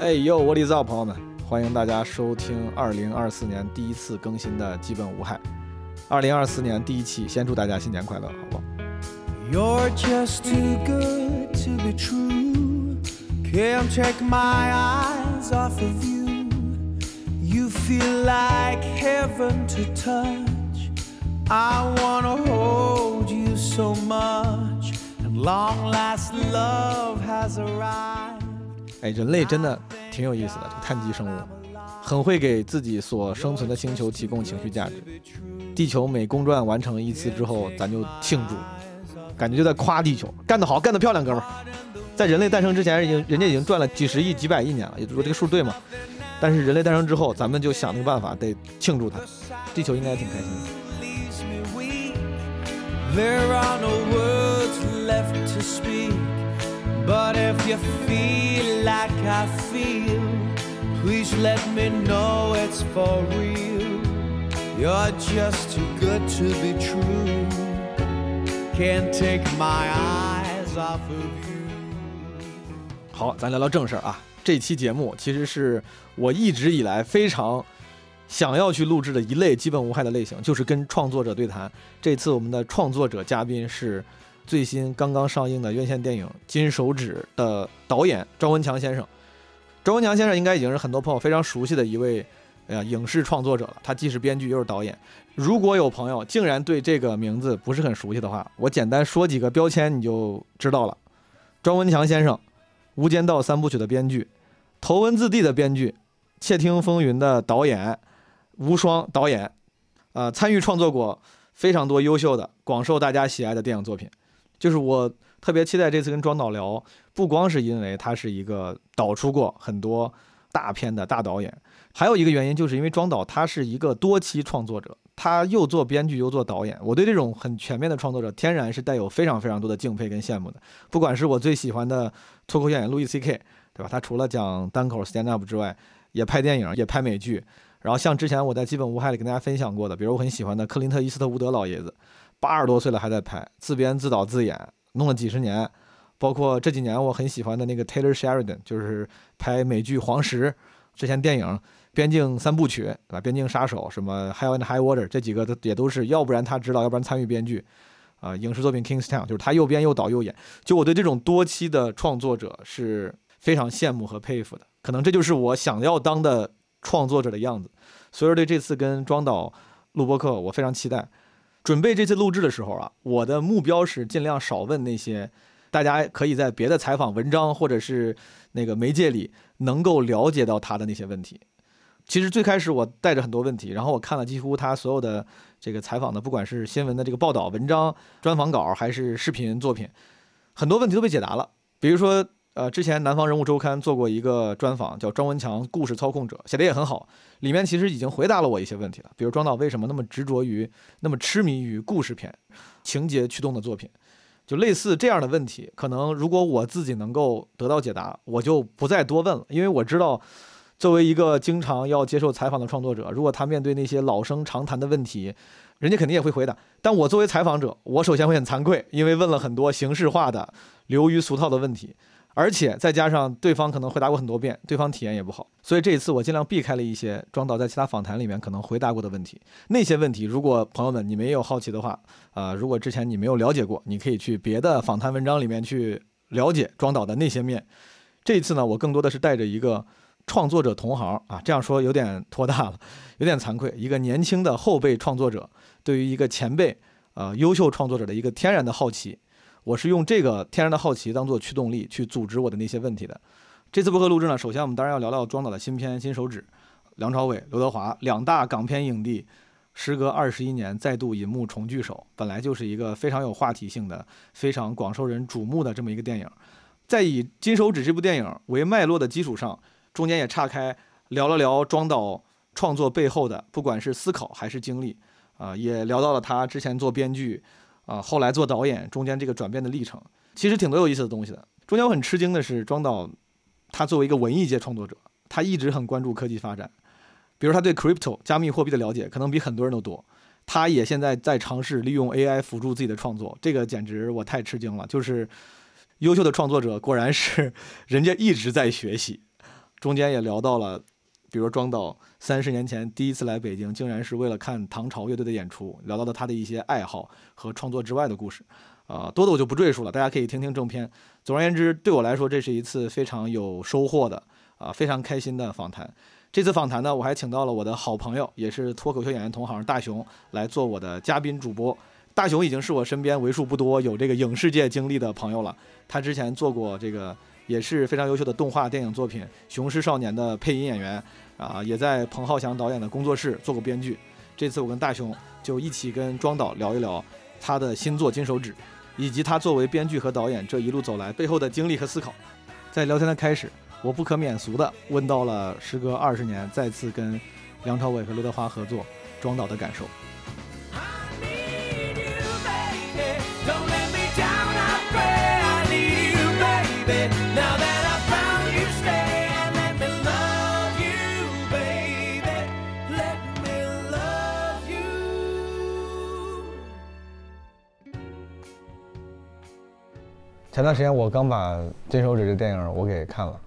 哎呦，我的造朋友们，欢迎大家收听二零二四年第一次更新的《基本无害》。二零二四年第一期，先祝大家新年快乐，好不好？You're just too good to be true. Can't take my eyes off of you. You feel like heaven to touch. I wanna hold you so much. And long last love has arrived. 哎，人类真的挺有意思的，这个碳基生物，很会给自己所生存的星球提供情绪价值。地球每公转完成一次之后，咱就庆祝，感觉就在夸地球干得好，干得漂亮，哥们儿。在人类诞生之前，已经人家已经转了几十亿、几百亿年了，也就说这个数对吗？但是人类诞生之后，咱们就想那个办法得庆祝它，地球应该挺开心的。But if you feel like I feel, please let me know it's for real. You're just too good to be true. Can't take my eyes off of you. 好，咱聊聊正事儿啊。这期节目其实是我一直以来非常想要去录制的一类基本无害的类型，就是跟创作者对谈。这次我们的创作者嘉宾是。最新刚刚上映的院线电影《金手指》的导演庄文强先生，庄文强先生应该已经是很多朋友非常熟悉的一位，哎呀，影视创作者了。他既是编剧又是导演。如果有朋友竟然对这个名字不是很熟悉的话，我简单说几个标签你就知道了。庄文强先生，《无间道》三部曲的编剧，《头文字 D》的编剧，《窃听风云》的导演，无双导演，呃，参与创作过非常多优秀的、广受大家喜爱的电影作品。就是我特别期待这次跟庄导聊，不光是因为他是一个导出过很多大片的大导演，还有一个原因就是因为庄导他是一个多期创作者，他又做编剧又做导演。我对这种很全面的创作者，天然是带有非常非常多的敬佩跟羡慕的。不管是我最喜欢的脱口秀演员路易 C.K.，对吧？他除了讲单口 stand up 之外，也拍电影，也拍美剧。然后像之前我在基本无害里跟大家分享过的，比如我很喜欢的克林特·伊斯特伍德老爷子。八十多岁了还在拍，自编自导自演，弄了几十年。包括这几年我很喜欢的那个 Taylor Sheridan，就是拍美剧《黄石》，之前电影《边境三部曲》，对吧？《边境杀手》什么《Hell and High Water》，这几个都也都是，要不然他指导，要不然参与编剧。啊，影视作品《Kingstown》就是他又编又导又演。就我对这种多期的创作者是非常羡慕和佩服的。可能这就是我想要当的创作者的样子。所以说，对这次跟庄导录播课，我非常期待。准备这次录制的时候啊，我的目标是尽量少问那些大家可以在别的采访文章或者是那个媒介里能够了解到他的那些问题。其实最开始我带着很多问题，然后我看了几乎他所有的这个采访的，不管是新闻的这个报道、文章、专访稿还是视频作品，很多问题都被解答了。比如说。呃，之前南方人物周刊做过一个专访，叫庄文强故事操控者，写的也很好。里面其实已经回答了我一些问题了，比如庄导为什么那么执着于、那么痴迷于故事片、情节驱动的作品，就类似这样的问题，可能如果我自己能够得到解答，我就不再多问了，因为我知道，作为一个经常要接受采访的创作者，如果他面对那些老生常谈的问题，人家肯定也会回答。但我作为采访者，我首先会很惭愧，因为问了很多形式化的、流于俗套的问题。而且再加上对方可能回答过很多遍，对方体验也不好，所以这一次我尽量避开了一些庄导在其他访谈里面可能回答过的问题。那些问题，如果朋友们你们也有好奇的话，啊，如果之前你没有了解过，你可以去别的访谈文章里面去了解庄导的那些面。这一次呢，我更多的是带着一个创作者同行啊，这样说有点拖大了，有点惭愧。一个年轻的后辈创作者对于一个前辈啊优秀创作者的一个天然的好奇。我是用这个天然的好奇当做驱动力去组织我的那些问题的。这次播客录制呢，首先我们当然要聊聊庄导的新片《金手指》，梁朝伟、刘德华两大港片影帝，时隔二十一年再度银幕重聚首，本来就是一个非常有话题性的、非常广受人瞩目的这么一个电影。在以《金手指》这部电影为脉络的基础上，中间也岔开聊了聊庄导创作背后的，不管是思考还是经历，啊，也聊到了他之前做编剧。啊，后来做导演中间这个转变的历程，其实挺多有意思的东西的。中间我很吃惊的是，庄导他作为一个文艺界创作者，他一直很关注科技发展，比如他对 crypto 加密货币的了解可能比很多人都多。他也现在在尝试利用 AI 辅助自己的创作，这个简直我太吃惊了。就是优秀的创作者果然是 人家一直在学习。中间也聊到了，比如庄导三十年前第一次来北京，竟然是为了看唐朝乐队的演出，聊到了他的一些爱好和创作之外的故事。啊、多的我就不赘述了，大家可以听听正片。总而言之，对我来说，这是一次非常有收获的啊、非常开心的访谈。这次访谈呢，我还请到了我的好朋友，也是脱口秀演员同行大熊来做我的嘉宾主播。大熊已经是我身边为数不多有这个影视界经历的朋友了。他之前做过这个也是非常优秀的动画电影作品《雄狮少年》的配音演员啊，也在彭浩翔导演的工作室做过编剧。这次我跟大雄就一起跟庄导聊一聊他的新作《金手指》，以及他作为编剧和导演这一路走来背后的经历和思考。在聊天的开始，我不可免俗的问到了时隔二十年再次跟梁朝伟和刘德华合作庄导的感受。Now that I found you, stay and let me love you, baby. Let me love you. 前段时间我刚把《金手指》这电影我给看了，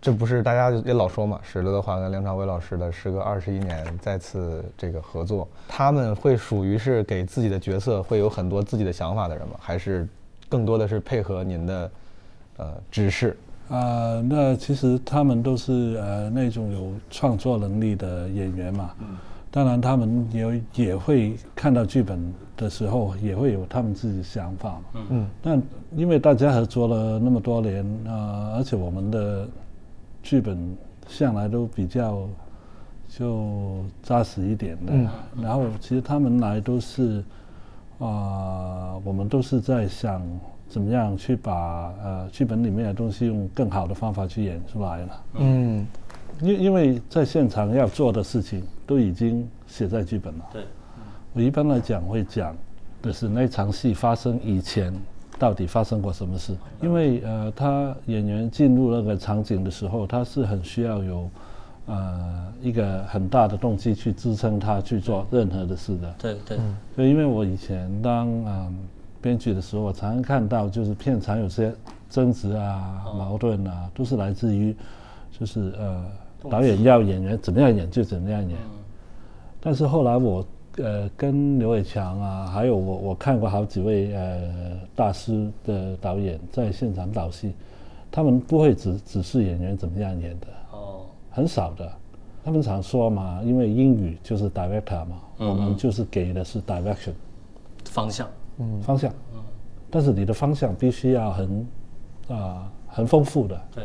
这不是大家也老说嘛，是刘德华跟梁朝伟老师的时隔二十一年再次这个合作，他们会属于是给自己的角色会有很多自己的想法的人吗？还是更多的是配合您的呃指示？啊、那其实他们都是呃那种有创作能力的演员嘛。嗯当然，他们也也会看到剧本的时候，也会有他们自己的想法嘛。嗯。但因为大家合作了那么多年啊、而且我们的剧本向来都比较就扎实一点的。嗯然后其实他们来都是啊、我们都是在想怎么样去把呃剧本里面的东西用更好的方法去演出来了。嗯因因为在现场要做的事情都已经写在剧本了。对，我一般来讲会讲的是那场戏发生以前到底发生过什么事，因为呃，他演员进入那个场景的时候，他是很需要有呃一个很大的动机去支撑他去做任何的事的。对对，所以因为我以前当嗯编剧的时候，我常常看到就是片场有些争执啊、矛盾啊，都是来自于就是呃导演要演员怎么样演就怎么样演。但是后来我呃跟刘伟强啊，还有我我看过好几位呃大师的导演在现场导戏，他们不会只只是演员怎么样演的，哦，很少的。他们常说嘛，因为英语就是 director 嘛，我们就是给的是 direction 方向，方向，但是你的方向必须要很啊、很丰富的。对，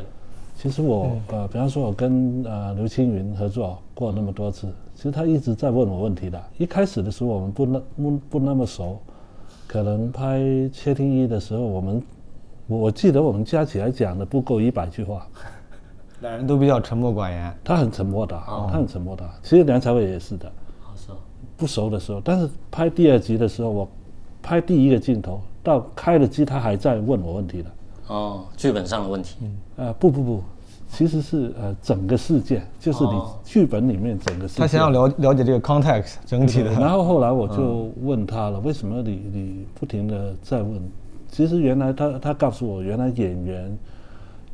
其实我、呃，比方说我跟呃刘青云合作过那么多次，其实他一直在问我问题的。一开始的时候我们不那不不那么熟，可能拍《窃听一》的时候，我们我我记得我们加起来讲的不够一百句话。两人都比较沉默寡言。他很沉默的，他很沉默的。其实梁朝伟也是的，哦是哦，不熟的时候，但是拍第二集的时候，我拍第一个镜头到开了机，他还在问我问题的。哦，剧本上的问题，呃，不不不，其实是呃整个事件，就是你哦剧本里面整个事件。他想要了了解这个 context 整体的。然后后来我就问他了，为什么你你不停的在问？其实原来他他告诉我，原来演员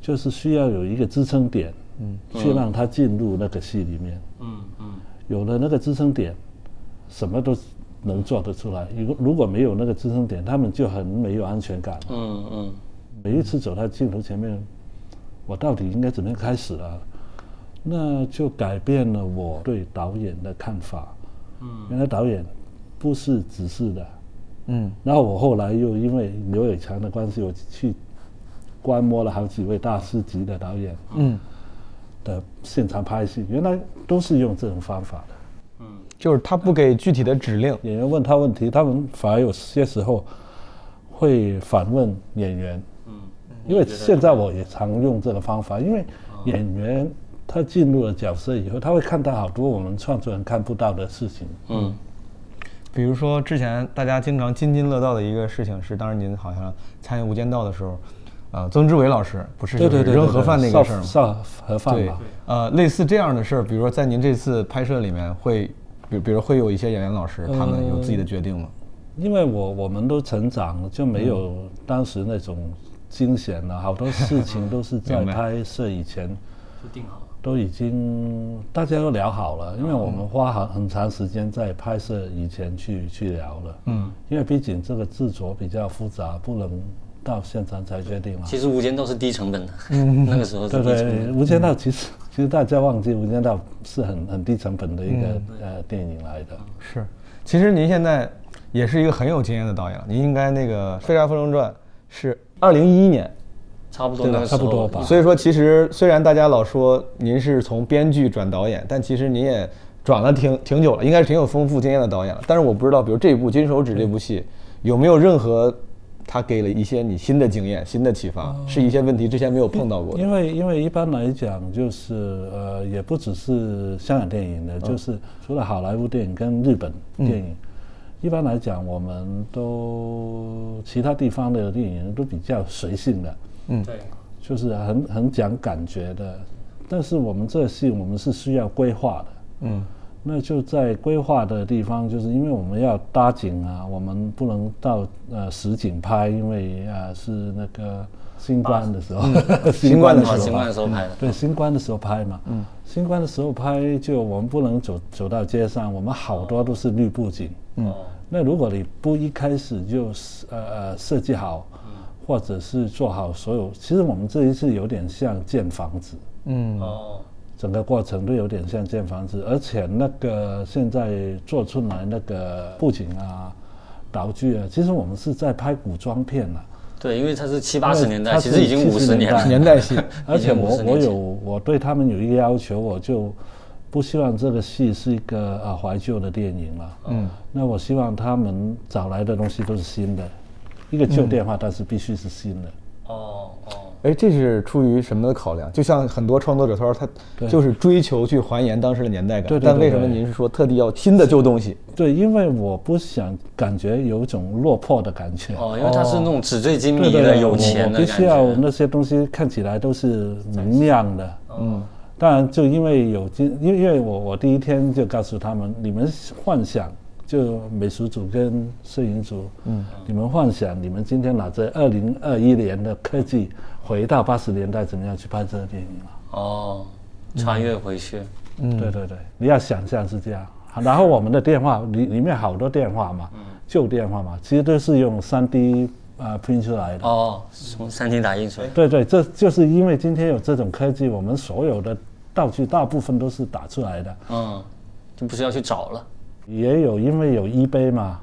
就是需要有一个支撑点，嗯，去让他进入那个戏里面。嗯嗯，有了那个支撑点，什么都能做得出来。如果如果没有那个支撑点，他们就很没有安全感。嗯嗯，每一次走到镜头前面，我到底应该怎么样开始啊？那就改变了我对导演的看法。嗯，原来导演不是指示的。嗯然后我后来又因为刘伟强的关系，我去观摩了好几位大师级的导演嗯，的现场拍戏，原来都是用这种方法的。就是他不给具体的指令。演员问他问题，他们反而有些时候会反问演员。嗯，因为现在我也常用这个方法，因为演员他进入了角色以后，他会看到好多我们创作人看不到的事情。嗯，比如说之前大家经常津津乐道的一个事情是，当时您好像参与《无间道》的时候，呃，曾志伟老师不是就是扔盒饭那个事儿吗？烧盒饭对嘛。，呃，类似这样的事儿，比如说在您这次拍摄里面会，比比如会有一些演员老师他们有自己的决定吗？因为我我们都成长了，就没有当时那种惊险了，好多事情都是在拍摄以前就定好了。都已经大家都聊好了，因为我们花很很长时间在拍摄以前去去聊了。嗯，因为毕竟这个制作比较复杂，不能到现场才决定嘛。其实《无间道》是低成本的，那个时候是对对，低成本。《无间道》其实其实大家忘记，《无间道》是很很低成本的一个、呃电影来的。是，其实您现在也是一个很有经验的导演了，您应该那个《飞沙风中传》是二零一一年，差不多差不多吧。所以说其实虽然大家老说您是从编剧转导演，但其实您也转了挺挺久了，应该是挺有丰富经验的导演了。但是我不知道，比如这一部《金手指》这部戏有没有任何他给了一些你新的经验、新的启发，是一些问题之前没有碰到过的。因为因为一般来讲，就是呃，也不只是香港电影的，就是除了好莱坞电影跟日本电影，一般来讲，我们都其他地方的电影都比较随性的，嗯。对，就是很很讲感觉的。但是我们这戏我们是需要规划的，嗯，那就在规划的地方，就是因为我们要搭景啊，我们不能到呃实景拍，因为呃是那个新冠的时候，新冠的时候啊，新冠的时候拍的。对，新冠的时候拍嘛，嗯，新冠的时候拍，就我们不能走走到街上，我们好多都是绿布景，嗯，那如果你不一开始就呃呃设计好，或者是做好所有，其实我们这一次有点像建房子，嗯哦，整个过程都有点像建房子，而且那个现在做出来那个布景啊、道具啊，其实我们是在拍古装片啊、对，因为它是七八十年代，其实已经五十年了。年代 戏，而且已经50我我有我对他们有一个要求，我就不希望这个戏是一个啊怀旧的电影了。嗯，那我希望他们找来的东西都是新的，一个旧电话，但是必须是新的。哦哦，哎，这是出于什么的考量？就像很多创作者他说，他就是追求去还原当时的年代感。对对对但为什么您是说特地要新的旧东西？对，因为我不想感觉有一种落魄的感觉。哦，因为它是那种纸醉金迷的、对对对，有钱的必须要。那些东西看起来都是明亮的。嗯，当然就因为有今，因为因为我我第一天就告诉他们，你们幻想就美术组跟摄影组，嗯，你们幻想你们今天拿着二零二一年的科技回到八十年代，怎么样去拍这个电影啊？哦，穿越回去。嗯，对对对，你要想象是这样。然后我们的电话里里面好多电话嘛，旧电话嘛，其实都是用三 D 啊 print 出来的。哦，从三 D 打印出来。对对，这就是因为今天有这种科技，我们所有的道具大部分都是打出来的，嗯，就不需要去找了。也有因为有 eBay 嘛，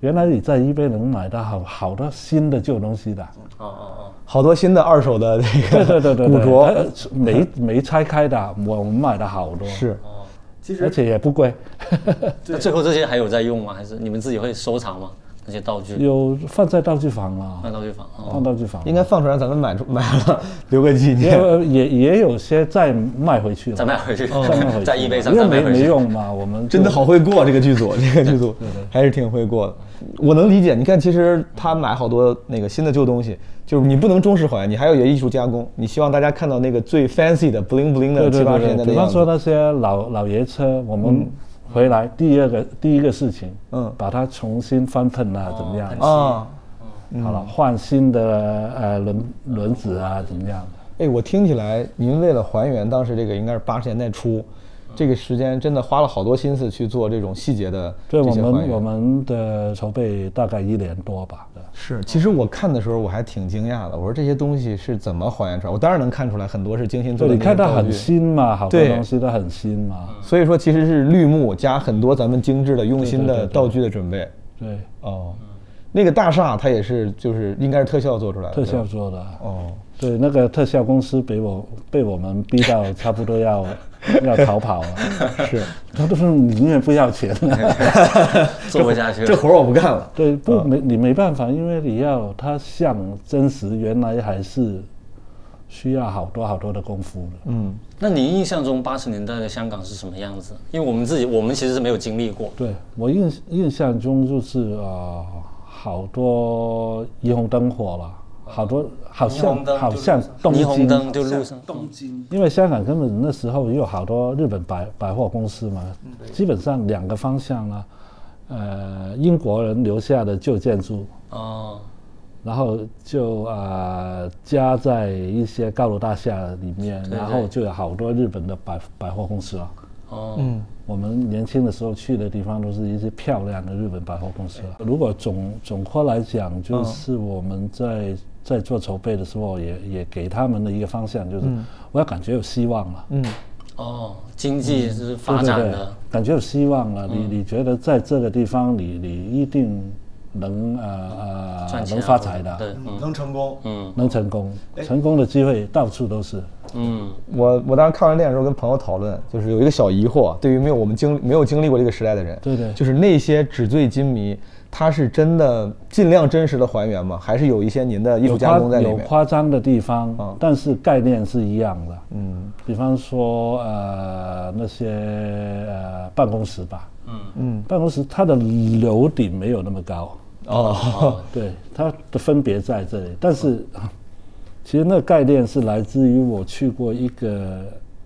原来你在 eBay 能买到好好多新的旧东西的，哦哦哦。好多新的二手的那个对对对古着呃没没拆开的，我我们买的好多，是，其实而且也不贵，最后这些还有在用吗？还是你们自己会收藏吗？道具？有放在道具房了，放道具房。哦，放道具房，应该放出来，咱们买出买了 留个纪念。有也也有些再卖回去了，再卖回去，再卖回去，在 eBay 上因为没没再卖回去。用嘛，我们真的好会过这个剧组，这个剧组还是挺会过的。我能理解，你看，其实他买好多那个新的旧东西，就是你不能中式还原，你还要有艺术加工。你希望大家看到那个最 fancy 的 bling bling 的七八十年代的样子。说那些老老爷车，我们回来第二个第一个事情，嗯把它重新翻喷啊，怎么样？啊，好了，换新的呃轮轮子啊，怎么样？哎，我听起来您为了还原当时这个应该是八十年代初，这个时间真的花了好多心思去做这种细节的对我这些还们我。们的筹备大概一年多吧。是，其实我看的时候我还挺惊讶的，我说这些东西是怎么还原出来？我当然能看出来很多是精心做，的你看它很新嘛，好多东西都很新嘛。所以说其实是绿幕加很多咱们精致的、用心的道具的准备。对，哦，那个大厦它也是，就是应该是特效做出来的。特效做的。哦，对，那个特效公司被我被我们逼到差不多要要逃跑了，是，他都是宁愿不要钱。做不下去了。这活儿我不干了。对，不没你没办法，因为你要他像真实，原来还是需要好多好多的功夫的。嗯，那你印象中八十年代的香港是什么样子？因为我们自己，我们其实是没有经历过。对我印印象中就是啊、呃好多霓虹灯火了，好多好像好像东霓虹京，灯就路上，因为香港根本那时候也有好多日本百百货公司嘛，基本上两个方向啊，呃，英国人留下的旧建筑，哦，然后就啊、加在一些高楼大厦里面，然后就有好多日本的百百货公司啊。哦，嗯我们年轻的时候去的地方都是一些漂亮的日本百货公司啊。如果总总括来讲，就是我们在在做筹备的时候也，也给他们的一个方向，就是我要感觉有希望了。嗯。哦，经济就是对发对对展的，感觉有希望了。你你觉得在这个地方你，你一定能呃呃啊能发财的，对，嗯。能成功。嗯。能成功，成功的机会到处都是。嗯，我我当时看完电影的时候跟朋友讨论，就是有一个小疑惑，对于没有我们经没有经历过这个时代的人，对对。就是那些纸醉金迷，它是真的尽量真实的还原吗？还是有一些您的艺术加有夸有工在里面？夸张的地方，嗯但是概念是一样的。嗯。比方说呃那些呃办公室吧，嗯。嗯办公室它的楼顶没有那么高，哦。对，它的分别在这里。但是 其实那个概念是来自于我去过一个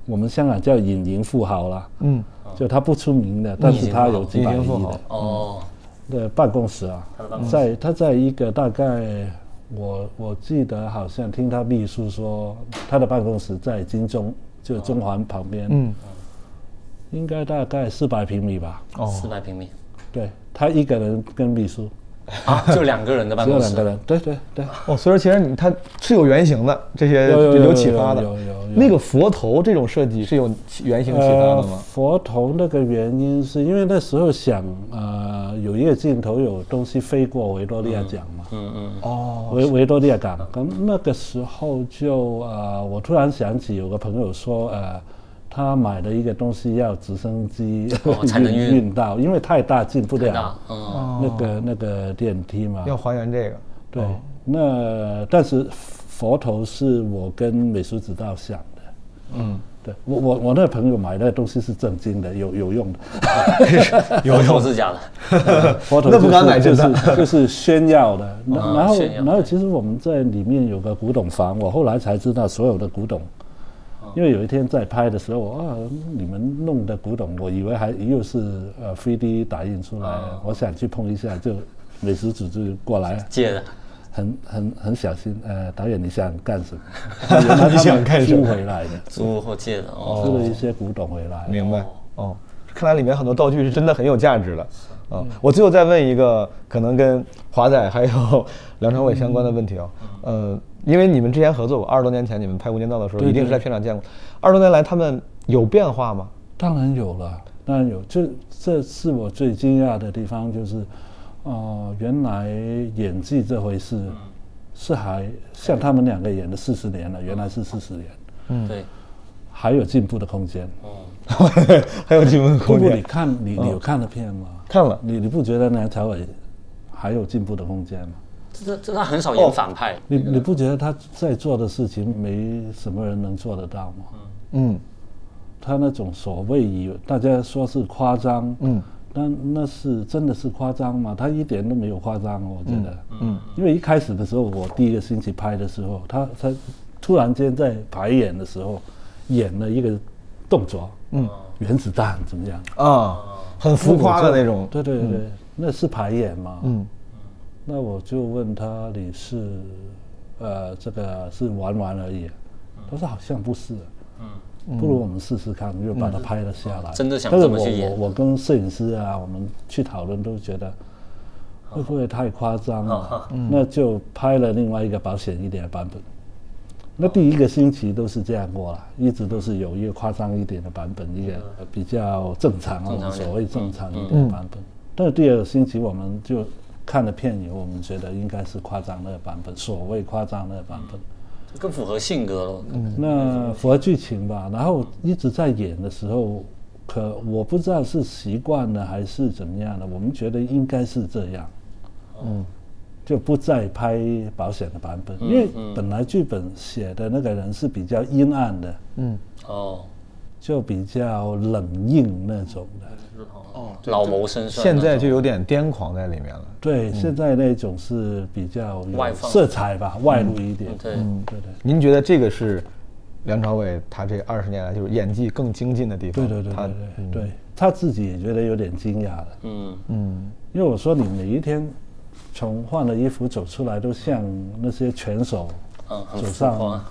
我们香港叫隐形富豪啦，嗯。就他不出名的，但是他有几百亿的。哦，的办公室啊在他在一个大概我我记得好像听他秘书说，他的办公室在金钟，就中环旁边，嗯。应该大概四百平米吧。哦。四百平米。对他一个人跟秘书，啊，就两个人的办公室只有两个，人。对对对，哦，所以说其实你它是有原型的，这些有启发的有有有有。那个佛头这种设计是有原型启发的吗？呃佛头那个原因是因为那时候想，呃，有一个镜头有东西飞过维多利亚港嘛，嗯嗯，哦，维维多利亚港。咁那个时候就呃，我突然想起有个朋友说，呃，他买的一个东西要直升机哦才能运运到，因为太大进不了，嗯，那个那个电梯嘛。要还原这个。对，那但是佛头是我跟美术指导想的。嗯，对我我我那个朋友买的东西是正经的，有有用的。有用是假的，佛头那不敢买真的是就是炫耀的。然后然后其实我们在里面有个古董房，我后来才知道所有的古董。因为有一天在拍的时候，啊，你们弄的古董，我以为还又是呃 3D 打印出来，我想去碰一下，就美食组就过来，借的，很很很小心，呃，导演你想干什么？你想干什么？租回来的，租或借的哦，租了一些古董回来。明白。哦，看来里面很多道具是真的很有价值的。嗯，我最后再问一个可能跟华仔还有 梁朝伟相关的问题哦。呃，因为你们之前合作过，二十多年前你们拍《无间道》的时候，一定是在片场见过。二十多年来，他们有变化吗？当然有了，当然有。这这是我最惊讶的地方，就是，哦、原来演技这回事，是还像他们两个演了四十年了，原来是四十年，嗯对，还有进步的空间。嗯 还有进步的不过你。看，你你有看了片吗？看了你你不觉得梁朝伟还有进步的空间吗？这这他很少演反派，你你不觉得他在做的事情没什么人能做得到吗？嗯他那种所谓以大家说是夸张，嗯，那那是真的是夸张吗？他一点都没有夸张，我觉得，嗯，因为一开始的时候，我第一个星期拍的时候，他他突然间在排演的时候演了一个动作，嗯，原子弹怎么样？啊，很浮夸的那种。对对对，那是排演吗？嗯那我就问他，你是呃这个是玩玩而已？他说好像不是。嗯，不如我们试试看，就把它拍了下来。真的想但是我这么去演我我跟摄影师啊，我们去讨论都觉得会不会太夸张了？那就拍了另外一个保险一点的版本。那第一个星期都是这样过了，一直都是有一个夸张一点的版本，一个比较正常，我们所谓正常一点的版本。但是第二个星期我们就看了片以后，我们觉得应该是夸张那个版本，所谓夸张那个版本。更符合性格了。那符合剧情吧，然后一直在演的时候，可我不知道是习惯了还是怎么样的，我们觉得应该是这样，嗯，就不再拍保险的版本，因为本来剧本写的那个人是比较阴暗的，嗯，哦，就比较冷硬那种的。哦老谋深算。现在就有点癫狂在里面了。对，现在那种是比较外放色彩吧，外露一点。对，对对。您觉得这个是梁朝伟他这二十年来就是演技更精进的地方？对对对他对对对，他自己也觉得有点惊讶了，嗯，嗯因为我说你每一天从换了衣服走出来，都像那些拳手嗯，走上，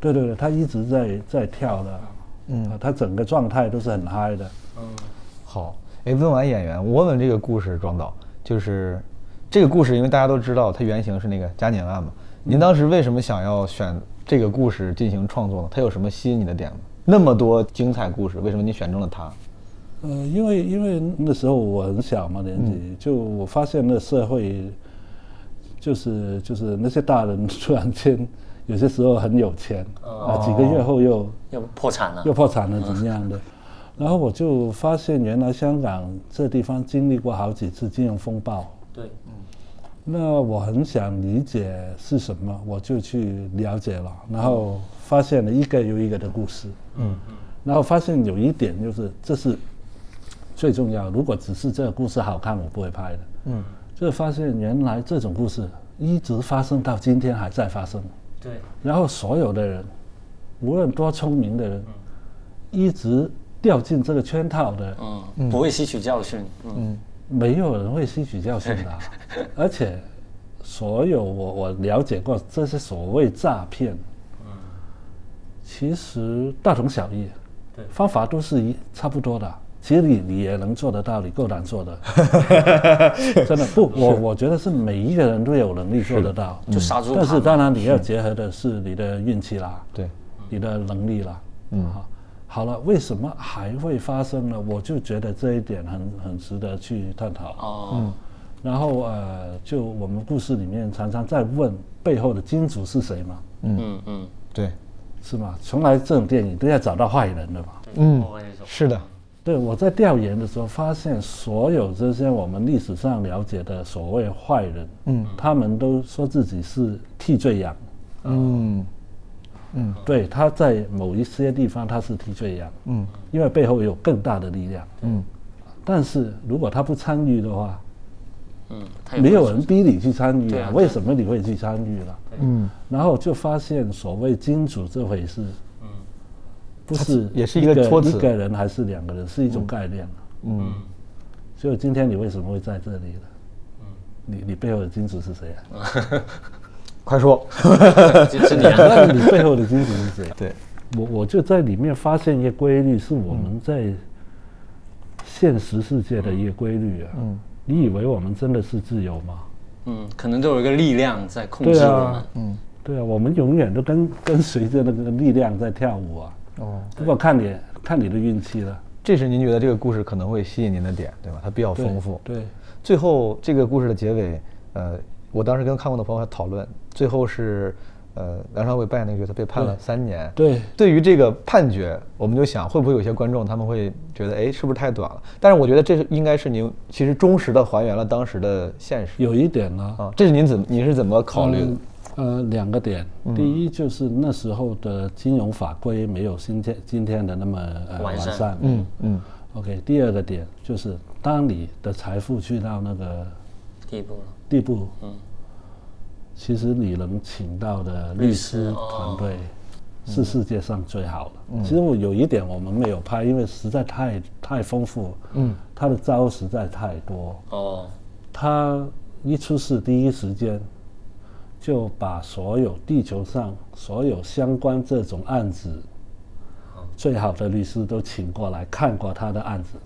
对对对，他一直在在跳的，嗯，他整个状态都是很嗨的。嗯好，哎，问完演员，我问这个故事，庄导就是这个故事，因为大家都知道它原型是那个嘉年案嘛。您当时为什么想要选这个故事进行创作呢？它有什么吸引你的点吗？那么多精彩故事，为什么你选中了它？呃，因为因为那时候我很小嘛，年纪、就我发现那社会，就是就是那些大人突然间有些时候很有钱，啊、几个月后又又破产了。又。破产了怎么样的，然后我就发现原来香港这地方经历过好几次金融风暴，对，那我很想理解是什么，我就去了解了，然后发现了一个又一个的故事，嗯，然后发现有一点就是这是最重要，如果只是这个故事好看，我不会拍的，嗯，就是发现原来这种故事一直发生到今天还在发生，对，然后所有的人，无论多聪明的人，一直掉进这个圈套的，嗯，不会吸取教训，嗯，没有人会吸取教训的啊、而且所有我我了解过这些所谓诈骗，嗯。其实大同小异，对。方法都是一差不多的。其实你你也能做得到，你够难做的，真的不，我我觉得是每一个人都有能力做得到，就杀猪盘但是嘛。当然你要结合的是你的运气啦，对，你的能力啦。嗯，好，好了，为什么还会发生呢？我就觉得这一点很很值得去探讨。哦，然后呃，就我们故事里面常常在问背后的金主是谁嘛，嗯。嗯，对，是吗？从来这种电影都要找到坏人的嘛。嗯。是的，对，我在调研的时候发现，所有这些我们历史上了解的所谓坏人，嗯，他们都说自己是替罪羊。嗯。嗯。对，他在某一些地方他是替罪羊，嗯。因为背后有更大的力量。嗯，但是如果他不参与的话，嗯，没有人逼你去参与啊，为什么你会去参与了？嗯，然后就发现所谓金主这回事，嗯，不是也是一个托词一个人还是两个人，是一种概念嗯，所以今天你为什么会在这里呢？嗯，你你背后的金主是谁啊？快说，就 是你啊，那你背后的金主是谁？对，我我就在里面发现一个规律，是我们在现实世界的一个规律啊。嗯，你以为我们真的是自由吗？嗯，可能都有一个力量在控制我们，，嗯对啊，我们永远都跟跟随着那个力量在跳舞啊。哦，不过看你看你的运气了，这是您觉得这个故事可能会吸引您的点，对吧？它比较丰富。对，最后这个故事的结尾，呃，我当时跟看过的朋友还讨论，最后是，呃，梁朝伟扮演那个角色被判了三年。对对于这个判决，我们就想，会不会有些观众他们会觉得，哎，是不是太短了？但是我觉得这是应该是您其实忠实的还原了当时的现实有一点呢，啊。这是您怎么你是怎么考虑的？嗯呃，两个点，第一就是那时候的金融法规没有今天今天的那么呃完善。善。嗯嗯。OK，第二个点就是当你的财富去到那个地步了，地步，嗯。其实你能请到的律律师团队是世界上最好的。其实我有一点我们没有拍，因为实在太太丰富，嗯，他的招实在太多，哦，他一出事第一时间就把所有地球上所有相关这种案子最好的律师都请过来看过他的案子。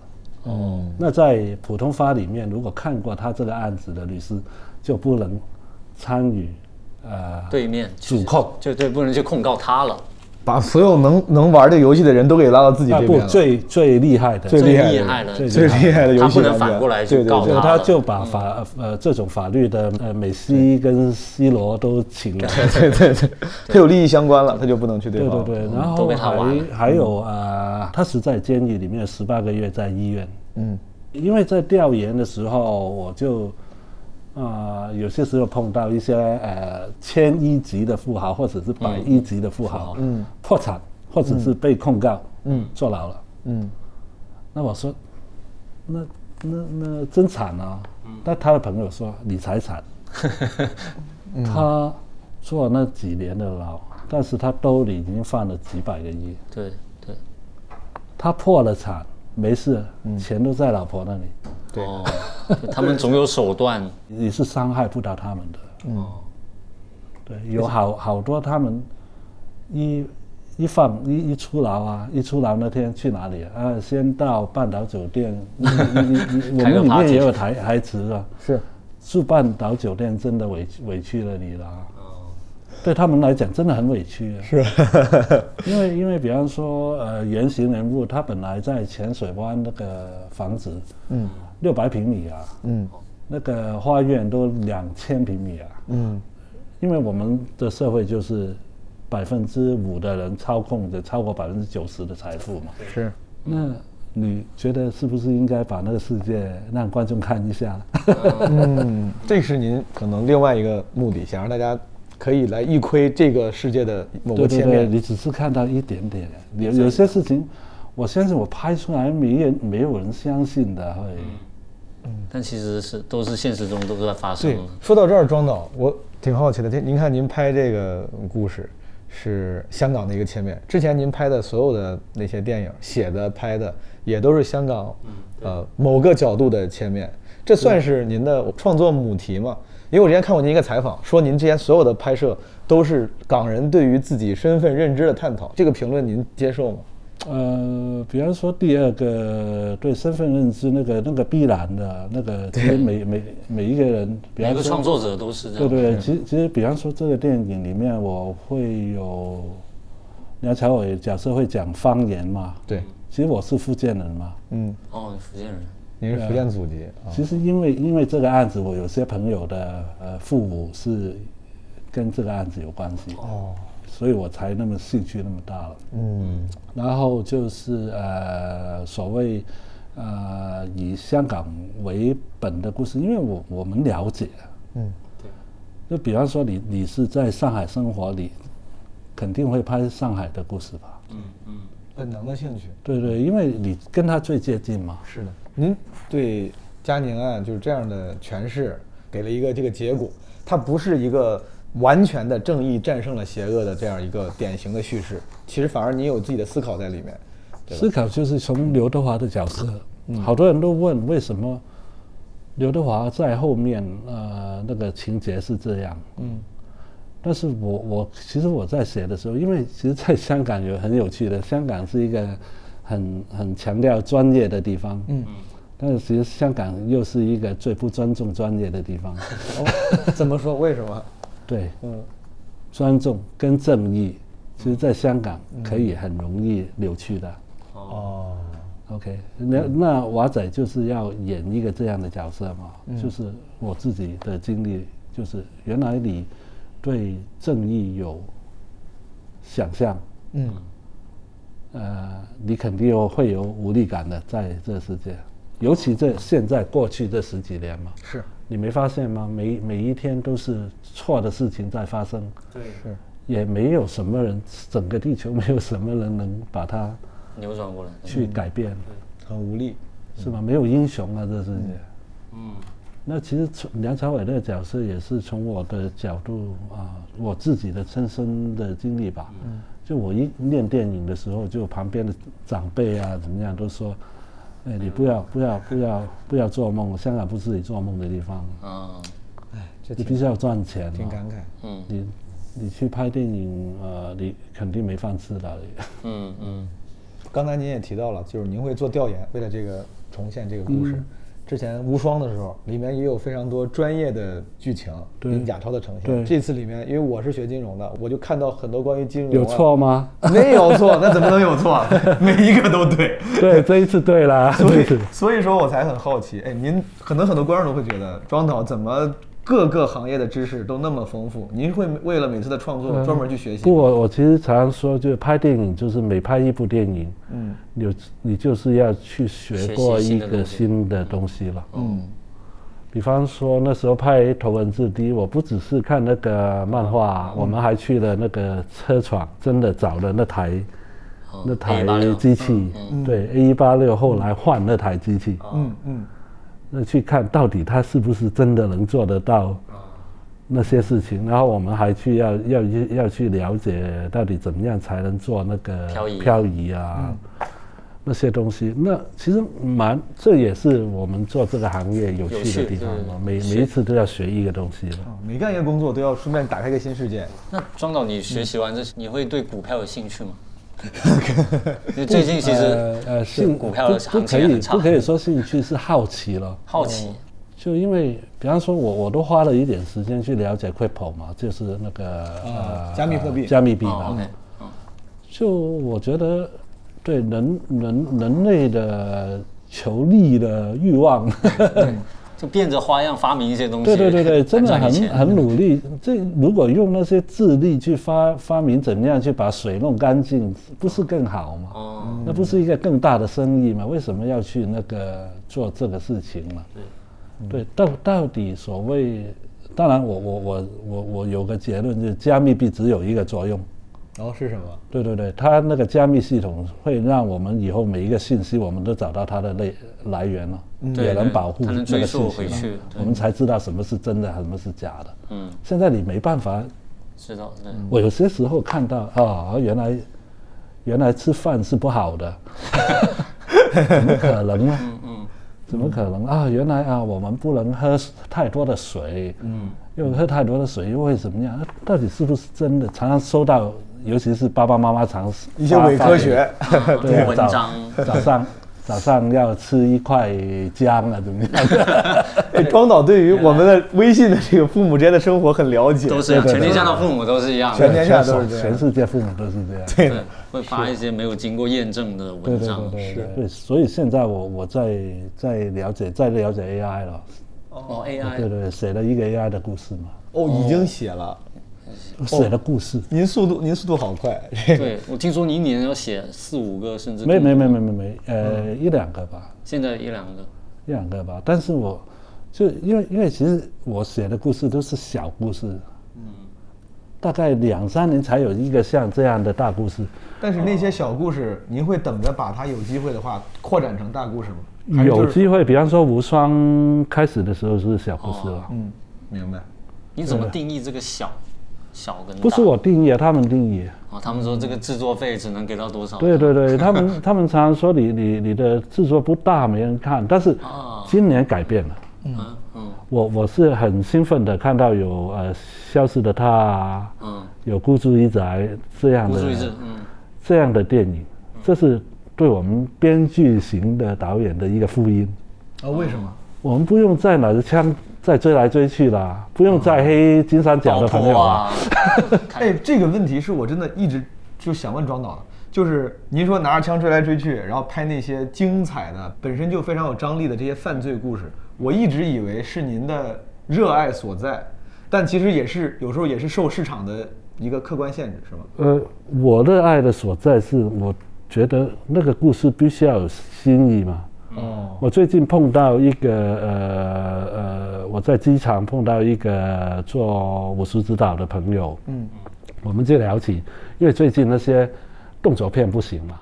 哦，那在普通法里面，如果看过他这个案子的律师，就不能参与呃对面主控。就对，不能去控告他了，把所有能 能玩这个游戏的人都给拉到自己啊不这边了。最最厉害的最最厉害的厉害的，最最厉害的游他不能戏玩家反过来对对对去告他了，就他就把法呃这种法律的呃美西跟 C 罗都请来，对对对，他有利益相关了，他就不能去对方。对对对，然后还还有啊，他是在监狱里面十八个月在医院，嗯。因为在调研的时候，我就啊、有些时候碰到一些呃千亿级的富豪或者是百亿级的富豪，嗯，破产或者是被控告，嗯，坐牢了，嗯。那我说，那那那真惨啊！那他的朋友说你才惨，他坐那几年的牢，但是他兜里已经放了几百个亿，对对，他破了产，没事，钱都在老婆那里，对哦，他们总有手段。你是伤害不到他们的。嗯，对，有好好多他们一一放一一出牢啊，一出牢那天去哪里啊？啊先到半岛酒店，你你你你我们里面也有台台词啊，是住半岛酒店真的委屈委屈了你了啊。对他们来讲真的很委屈啊，是，因为因为比方说呃原型人物他本来在浅水湾那个房子，嗯，六百平米啊，嗯。那个花园都两千平米啊，嗯。因为我们的社会就是百分之五的人操控着超过百分之九十的财富嘛。是，那你觉得是不是应该把那个世界让观众看一下？嗯，这是您可能另外一个目的，想让大家可以来一窥这个世界的某对对对，个切面。你只是看到一点点，有有些事情，我相信我拍出来没人没有人相信的会。嗯但其实是都是现实中都是在发生对。，说到这儿，庄导，我挺好奇的。您您看，您拍这个故事是香港的一个切面，之前您拍的所有的那些电影写的、拍的，也都是香港呃某个角度的切面。这算是您的创作母题吗？因为我之前看过您一个采访，说您之前所有的拍摄都是港人对于自己身份认知的探讨。这个评论您接受吗？呃，比方说第二个对身份认知那个那个必然的那个，其实每每每一个人，比每个方说创作者都是这样。对对对，其实其实比方说这个电影里面，我会有梁朝伟角色会讲方言嘛，对，其实我是福建人嘛，嗯，哦，福建人。您是福建祖籍啊，其实因为因为这个案子，我有些朋友的呃父母是跟这个案子有关系，哦，所以我才那么兴趣那么大了。嗯然后就是呃所谓呃以香港为本的故事，因为我我们了解，嗯，对就比方说你你是在上海生活，你肯定会拍上海的故事吧？嗯嗯。本能的兴趣。对对，因为你跟他最接近嘛。是的，您对嘉宁案就是这样的诠释，给了一个这个结果，它不是一个完全的正义战胜了邪恶的这样一个典型的叙事，其实反而你有自己的思考在里面，思考就是从刘德华的角色，好多人都问为什么刘德华在后面呃那个情节是这样，嗯但是我我其实我在写的时候，因为其实在香港有很有趣的，香港是一个很很强调专业的地方，嗯，但是其实香港又是一个最不尊重专业的地方，哦，怎么说？为什么？对，嗯尊重跟正义，其实在香港可以很容易扭曲的。哦，OK，那那华仔就是要演一个这样的角色嘛，就是我自己的经历，就是原来你对正义有想象，嗯呃，你肯定有会有无力感的，在这个世界，尤其这现在过去这十几年嘛，是你没发现吗？每每一天都是错的事情在发生，对，是，也没有什么人，整个地球没有什么人能把它扭转过来。去改变。很无力。是吧？没有英雄啊，这世界。嗯，那其实从梁朝伟那个角色也是从我的角度啊，我自己的亲身的经历吧。嗯。就我一念电影的时候，就旁边的长辈啊，怎么样都说，哎，你不要不要不要不要做梦，香港不是你做梦的地方，啊，哎，这你必须要赚钱、啊。挺感慨。嗯你你去拍电影，呃，你肯定没饭吃的。嗯嗯，刚才您也提到了，就是您会做调研，为了这个重现这个故事。之前无双的时候，里面也有非常多专业的剧情，对林贾超的呈现。对这次里面，因为我是学金融的，我就看到很多关于金融、啊、有错吗？没有错，那怎么能有错？每一个都对。对，这一次对了。所以所以说我才很好奇，哎，您可能很多观众都会觉得庄导怎么各个行业的知识都那么丰富？您会为了每次的创作专门去学习不，我我其实常常说，就是拍电影，就是每拍一部电影，嗯。有你就是要去学过一个新的东西了。嗯。比方说那时候拍《头文字 D》，我不只是看那个漫画，我们还去了那个车厂，真的找了那台哦那台 A86 机器，对 A 一八六，后来换那台机器，嗯嗯那去看到底他是不是真的能做得到那些事情，然后我们还去要要要去了解到底怎么样才能做那个漂移漂移啊，那些东西，那其实蛮，这也是我们做这个行业有趣的地方嘛。每每一次都要学一个东西每干一个工作都要顺便打开一个新世界。那庄导，你学习完这些，你会对股票有兴趣吗？因为最近其实呃呃，兴股票的不不可以行情很差。不可以说兴趣是好奇了。好奇，就因为，比方说我我都花了一点时间去了解 crypto 嘛，就是那个呃加密货币。呃加密币哦嘛。，OK，就我觉得，对人人人类的求利的欲望，就变着花样发明一些东西，对对对对，真的很很努力。这如果用那些智力去发发明怎样去把水弄干净，不是更好吗？哦，那不是一个更大的生意吗？为什么要去那个做这个事情呢？对，到到底所谓，当然我我我我我有个结论，就是加密币只有一个作用。然后是什么？对对对，它那个加密系统会让我们以后每一个信息，我们都找到它的来来源了，对也能保护那它能追个溯回去信息了我们才知道什么是真的，什么是假的。嗯，现在你没办法，知道，对，我有些时候看到啊、原来原来吃饭是不好的，怎么可能呢？嗯嗯，怎么可能啊？原来啊，我们不能喝太多的水，嗯，因为喝太多的水又会怎么样？啊到底是不是真的？常常收到，尤其是爸爸妈妈常一些伪科学。对文章。早上早上要吃一块姜啊，怎么样？哎，庄导对于我们的微信的这个父母之间的生活很了解，都是全天下的父母都是一样的，全天下都是这样。全世界父母都是这样。对对，会发一些没有经过验证的文章，对对对，所以现在我我在在了解在了解 AI 了，哦，AI，对对，写了一个 AI 的故事嘛，哦，已经写了。写的故事，您速度，您速度好快。对我听说您一年要写四五个，甚至没没没没没没，呃，一两个吧，现在一两个，一两个吧。但是我就因为因为其实我写的故事都是小故事，嗯，大概两三年才有一个像这样的大故事。但是那些小故事，您会等着把它有机会的话扩展成大故事吗？就是有机会，比方说无双开始的时候是小故事了，嗯，明白。你怎么定义这个小小跟大？不是我定义，他们定义。哦，他们说这个制作费只能给到多少？对对对，他们 他们常常说你你你的制作不大，没人看，但是啊今年改变了。嗯嗯我我是很兴奋的看到有呃消失的她啊，嗯，有孤注一掷这样的孤注一掷，嗯，这样的电影，这是对我们编剧型的导演的一个福音。啊，为什么？我们不用再拿着枪再追来追去啦，不用再黑金三角的朋友啊。啊，哎，这个问题是我真的一直就想问庄导的，就是您说拿着枪追来追去，然后拍那些精彩的、本身就非常有张力的这些犯罪故事，我一直以为是您的热爱所在，但其实也是有时候也是受市场的一个客观限制，是吗？呃，我热爱的所在是，我觉得那个故事必须要有新意嘛。哦，我最近碰到一个呃呃，我在机场碰到一个做武术指导的朋友，嗯，我们就聊起，因为最近那些动作片不行嘛，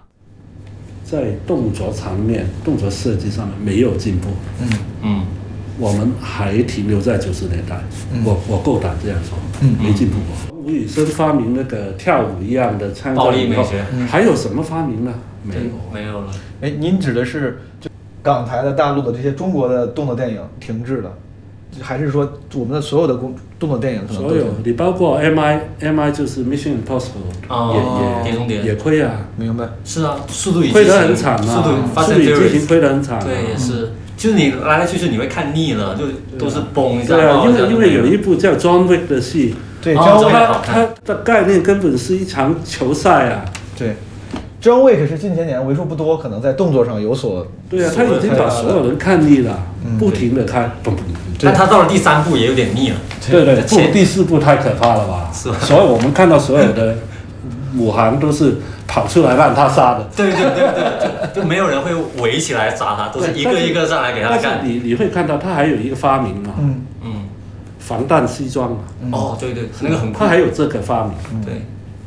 在动作场面、动作设计上面没有进步，嗯。嗯，我们还停留在九十年代，我我够胆这样说，嗯没进步过。吴宇森发明那个跳舞一样的参暴照以后力美学还有什么发明呢？没有。没有了，哎，您指的是就港台的、大陆的这些中国的动作电影停滞了，还是说我们的所有的工动作电影可能都所有你包括 M I M I 就是 Mission Impossible，、哦也碟中谍也也亏啊，明白？是啊，速度与激亏，得很惨啊，速度发速生度与激情亏得很惨、啊。对，也是，就是你来来去去你会看腻了，就都是崩一下，对啊，因为因为有一部叫 John Wick 的戏，对，哦张卫它这个好看它的概念根本是一场球赛啊。对，张卫可是近些年为数不多可能在动作上有所对啊，他已经把所有人看腻了，嗯不停的看，嘣嘣嘣。但他到了第三部也有点腻了，对对，不，前第四部太可怕了吧？是吧所以我们看到所有的武行都是跑出来让他杀的。对对对对，就就没有人会围起来杀他，都是一个一个上来给他干。你你会看到他还有一个发明嘛，嗯嗯，防弹西装嘛，哦，对对，那个很酷他，还有这个发明。对，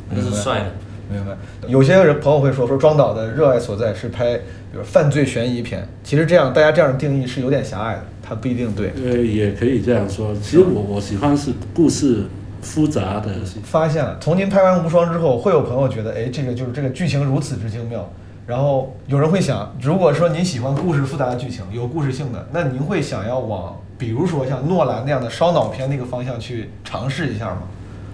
那是帅的。明白。有些人朋友会说，说庄导的热爱所在是拍，比如犯罪悬疑片。其实这样，大家这样的定义是有点狭隘的，它不一定对。呃，也可以这样说。其实我我喜欢是故事复杂的。发现了，从您拍完《无双》之后，会有朋友觉得，哎，这个就是这个剧情如此之精妙，然后有人会想，如果说您喜欢故事复杂的剧情，有故事性的，那您会想要往比如说像诺兰那样的烧脑片那个方向去尝试一下吗？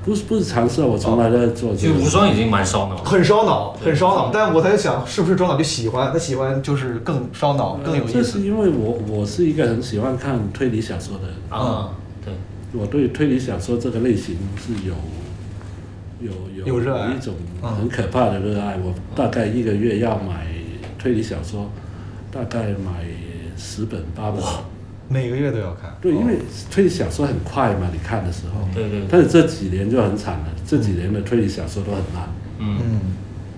不是不是尝试，我从来都在做这就个。无双已经蛮烧脑了。很烧脑，很烧脑。但我在想，是不是周导就喜欢？他喜欢就是更烧脑，更有意思。这是因为我我是一个很喜欢看推理小说的人，啊，对，我对推理小说这个类型是有有有有一种很可怕的热爱。我大概一个月要买推理小说，大概买十本八本。每个月都要看。对，因为推理小说很快嘛，你看的时候。对对对但是这几年就很惨了，这几年的推理小说都很烂，嗯，嗯，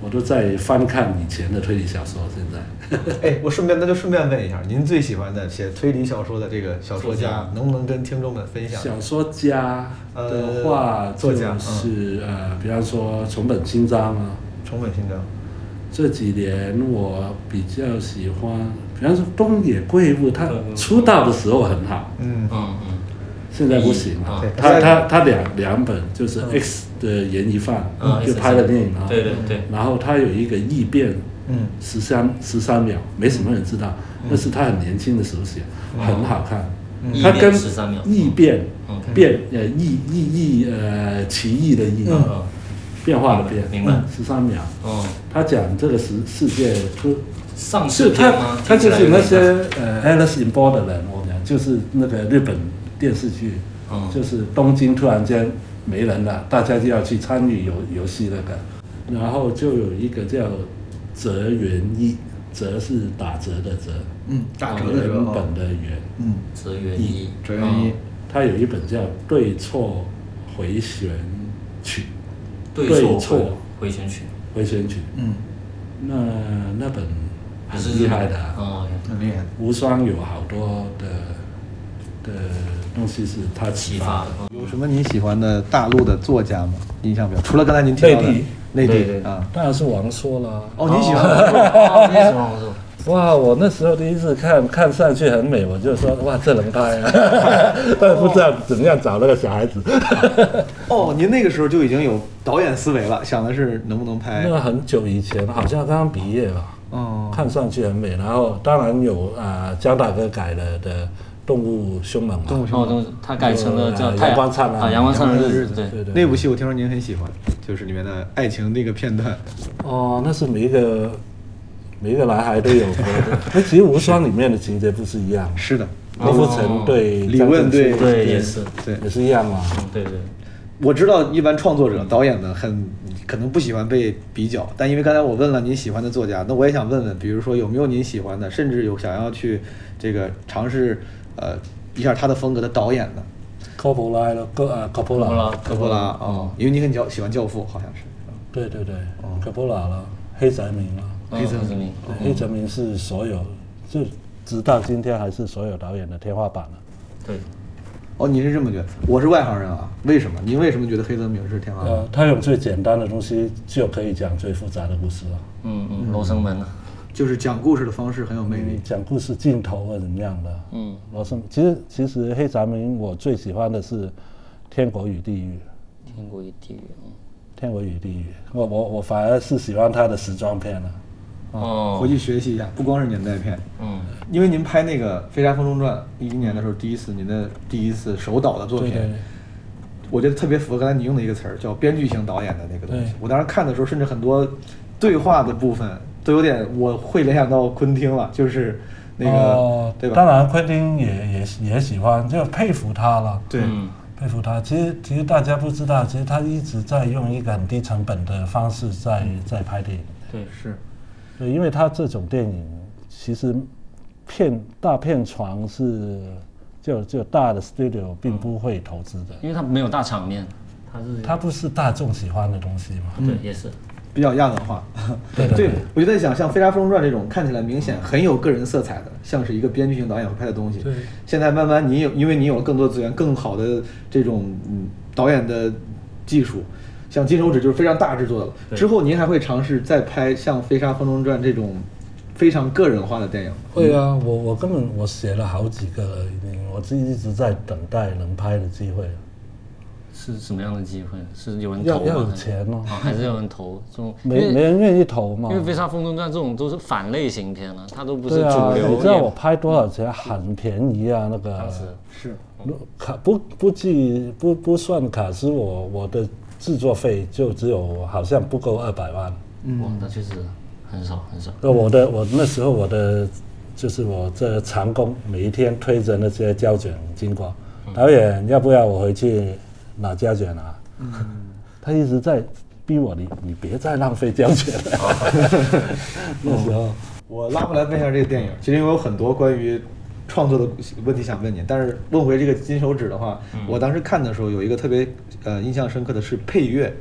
我都在翻看以前的推理小说。现在，哎，我顺便那就顺便问一下，您最喜欢的写推理小说的这个小说家，能不能跟听众们分享？小说家的话，呃作家是呃，比方说重本新张啊，重本新章。这几年我比较喜欢，比方说东野圭吾，他出道的时候很好，嗯。嗯。嗯，现在不行了。他他他两两本就是 X 的嫌疑犯嗯，就拍了电影啊。对对对。然后他有一个异变，嗯。十三十三秒，没什么人知道，那是他很年轻的时候写，很好看。异变他跟13秒异变嗯。变呃异异异呃奇异的异，嗯。变化的变，明白。十三秒。哦，他讲这个世世界突上是他？他就是那些呃 Alice in Borderland，我讲就是那个日本电视剧，嗯就是东京突然间没人了，大家就要去参与游游戏那个，然后就有一个叫泽元一，泽是打折的折，嗯，打折的原本的原，嗯，泽元一，泽原一嗯他有一本叫《对错回旋曲对对错错回回旋曲，》回旋曲，嗯，那那本很厉害的啊。哦，很厉害。无双有好多的的东西是他启启发的。有什么你喜欢的大陆的作家吗？印象比较，除了刚才您提到的内地内对对地啊。当然是王朔了。哦，你喜欢哦，你喜欢王朔？哇，我那时候第一次看，看上去很美，我就说哇，这能拍啊！但不知道怎么样找那个小孩子。哦，您那个时候就已经有导演思维了，想的是能不能拍那。个很久以前，好像刚刚毕业吧，哦，看上去很美。然后当然有啊、江大哥改了的《动物凶猛》嘛。动物凶哦，都是他改成了叫阳光灿烂啊，阳光灿烂的日子，对对对那部戏我听说您很喜欢，就是里面的爱情那个片段。哦，那是每一个每一个男孩都有过的。那其实无双里面的情节不是一样？是的，郭富城对李问对对也是，对，也是一样嘛。嗯对对，我知道一般创作者、导演呢，很可能不喜欢被比较，但因为刚才我问了您喜欢的作家，那我也想问问，比如说有没有您喜欢的，甚至有想要去这个尝试呃一下他的风格的导演呢？科波拉了，科啊科波拉拉，科波拉哦，因为你很教喜欢教父，好像是。对对对，科波拉了，黑泽明了。黑泽明，黑泽明是所有，就直到今天还是所有导演的天花板了。对，哦，你是这么觉得？我是外行人啊，为什么？您为什么觉得黑泽明是天花板？呃，他用最简单的东西就可以讲最复杂的故事了。嗯嗯，罗生门啊，就是讲故事的方式很有魅力。讲故事镜头啊怎么样的？嗯，罗生其实其实黑泽明我最喜欢的是《天国与地狱》。天国与地狱，嗯天国与地狱，我我我反而是喜欢他的时装片了。哦，回去学习一下，不光是年代片，嗯，因为您拍那个《飞沙风中传》一一年的时候，第一次您的第一次首导的作品，对对我觉得特别符合刚才你用的一个词儿，叫编剧型导演的那个东西。我当时看的时候，甚至很多对话的部分都有点，我会联想到昆汀了，就是那个、哦对吧？当然，昆汀也也也喜欢，就佩服他了。对，嗯佩服他。其实其实大家不知道，其实他一直在用一个很低成本的方式在在拍电影。对，是对，因为他这种电影其实片大片床是就就大的 studio 并不会投资的，因为它没有大场面，它是它不是大众喜欢的东西嘛。对也是，比较亚文化。对对对我就在想，像《飞沙风中传》这种看起来明显很有个人色彩的，像是一个编剧型导演会拍的东西。对现在慢慢你有，因为你有了更多资源、更好的这种嗯导演的技术，像《金手指》就是非常大制作的了。之后您还会尝试再拍像《飞沙风中传》这种非常个人化的电影吗？会啊，我我根本我写了好几个了，已经，我自己一直在等待能拍的机会。是什么样的机会？是有人投要要有吗？钱哦啊，还是有人投这种？没没人愿意投嘛因为《飞沙风中传》这种都是反类型片了，它都不是主流。你知道我拍多少钱？很便宜啊，那个是卡不不计不不算卡斯，我我的制作费就只有好像不够二百万。哇，那确实很少很少。那我的我那时候我的就是我这长工，每一天推着那些胶卷经过，导演要不要我回去拿胶卷啊？他一直在逼我，你你别再浪费胶卷了。那时候我拉回来问一下这个电影，其实因为有很多关于创作的问题想问你，但是问回这个金手指的话，我当时看的时候有一个特别呃印象深刻的是配乐，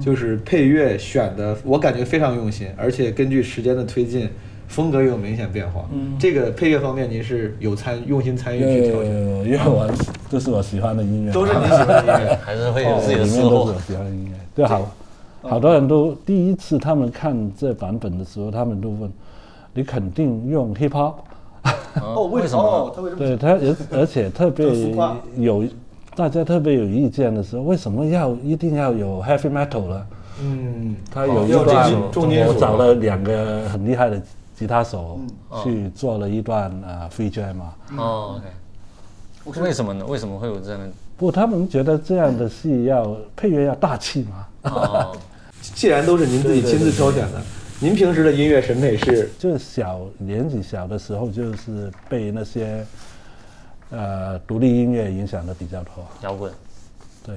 就是配乐选的我感觉非常用心，而且根据时间的推进，风格也有明显变化。这个配乐方面您是有参用心参与去调整，呃，因为我这是我喜欢的音乐，都是你喜欢的音乐。还是会有自己的思路里面都是我。喜欢的音乐。对，好，好多人都第一次他们看这版本的时候，他们都问你肯定用 hip hop。哦，为什么哦他为什么？对他，而而且 特别有大家特别有意见的时候，为什么要一定要有 heavy metal 呢？嗯，他有一要段我找了两个很厉害的吉他手嗯去做了一段啊 free jam 嘛。哦，OK。为什么呢？为什么会有这样的？不，他们觉得这样的戏要配乐要大气嘛。哦，既然都是您自己亲自挑选的，您平时的音乐审美是就是小年纪小的时候，就是被那些呃独立音乐影响的比较多。摇滚。对，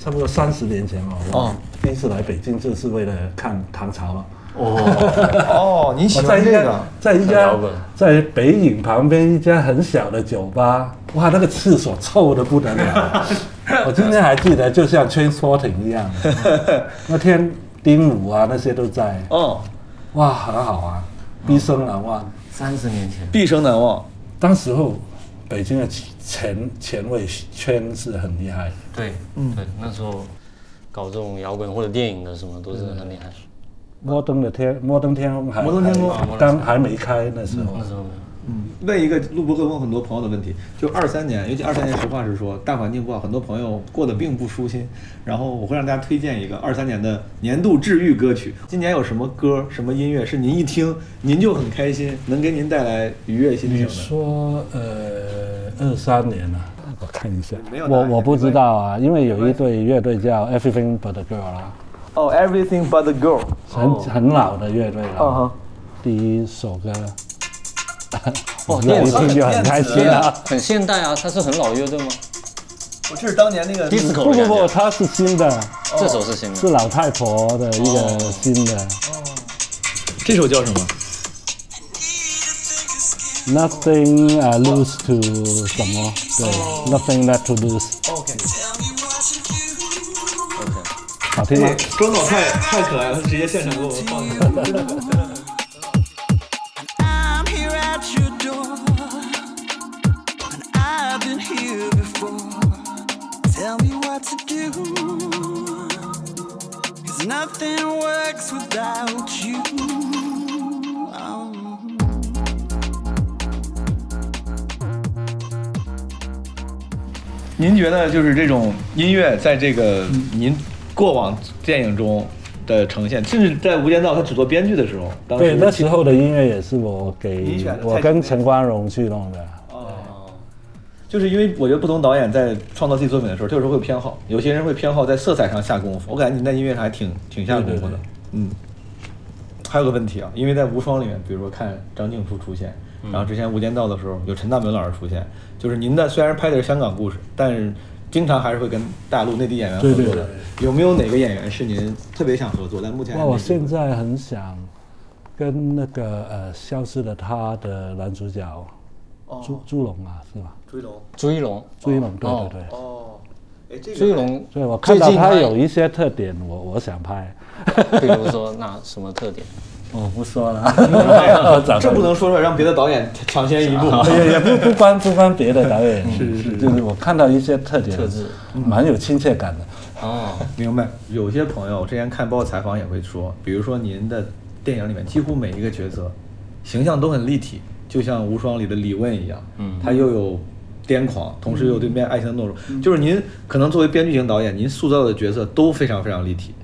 差不多三十年前嘛，哦我第一次来北京就是为了看唐朝嘛。哦，您喜我在一家欢这个？在一家在北影旁边一家很小的酒吧，哇，那个厕所臭的不得了。我今天还记得，就像 Transporting 一样。那天丁武啊那些都在，哦，哇，很好啊，毕生难忘。三十年前。毕生难忘。当时候北京的前前卫圈是很厉害的。对，嗯，对，那时候搞这种摇滚或者电影的什么都是很厉害。摩登的天，摩登天空还摩登天空还刚还没开那时候。那时候问一个录播课问很多朋友的问题，就二三年，尤其二三年，实话实说，大环境不好，很多朋友过得并不舒心。然后我会让大家推荐一个二三年的年度治愈歌曲。今年有什么歌、什么音乐是您一听您就很开心，能给您带来愉悦心情你？说呃二三年啊，我看一下没有，我我不知道啊，因为有一对乐队叫 Everything But the Girl 啦，哦、e v e r y t h i n g But the Girl。很很老的乐队了嗯了哼。第一首歌，哦，一电子听就很开心啊。啊。，很现代啊，它是很老乐队吗？我这是当年那个？disco 不不不，它是新的，这首是新的。是老太婆的一个新的。这首叫什么？Nothing I lose to 什么？对，Nothing left to lose，OK，好听吗？周总太太可爱了，直接现场给我们放 To do, cause nothing works without you. Oh. 您觉得就是这种音乐在这个您过往电影中的呈现，甚至在《无间道》他只做编剧的时候，当时对，那时候的音乐也是我给我跟陈光荣去弄的。就是因为我觉得不同导演在创造自己作品的时候，这个时候会有偏好，有些人会偏好在色彩上下功夫。我感觉你在音乐上还挺挺下功夫的对对对。嗯，还有个问题啊，因为在《无双》里面，比如说看张静初出现，然后之前《无间道》的时候有陈大明老师出现，就是您的虽然拍的是香港故事，但是经常还是会跟大陆内地演员合作的。对对有没有哪个演员是您特别想合作，但目前我现在很想跟那个呃《消失的她》的男主角朱朱龙啊，是吧？追龙。朱一龙，朱一龙，对哦。对。对。哦，哎，这个朱一龙，对，我看到最近他有一些特点，我我想拍，比如说那什么特点？我不说了，这不能说出来，让别的导演抢先一步。也也不不关不关别的导演，是是，就是我看到一些特点，特质。蛮有亲切感的。哦，明白。有些朋友之前看包括采访也会说，比如说您的电影里面几乎每一个角色形象都很立体，就像《无双》里的李问一样，嗯。他又有癫狂，同时又对面爱情的懦弱。就是您可能作为编剧型导演，您塑造的角色都非常非常立体。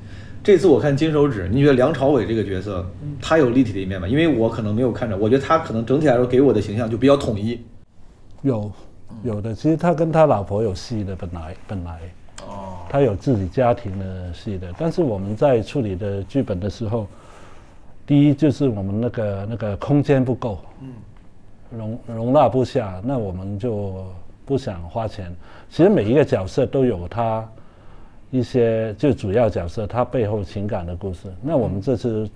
这次我看《金手指》，你觉得梁朝伟这个角色他有立体的一面吗？因为我可能没有看着，我觉得他可能整体来说给我的形象就比较统一。有有的，其实他跟他老婆有戏的，本来本来，哦，他有自己家庭的戏的，但是我们在处理的剧本的时候，第一就是我们那个那个空间不够，嗯，容容纳不下，那我们就不想花钱。其实每一个角色都有他一些就主要角色他背后情感的故事，那我们这次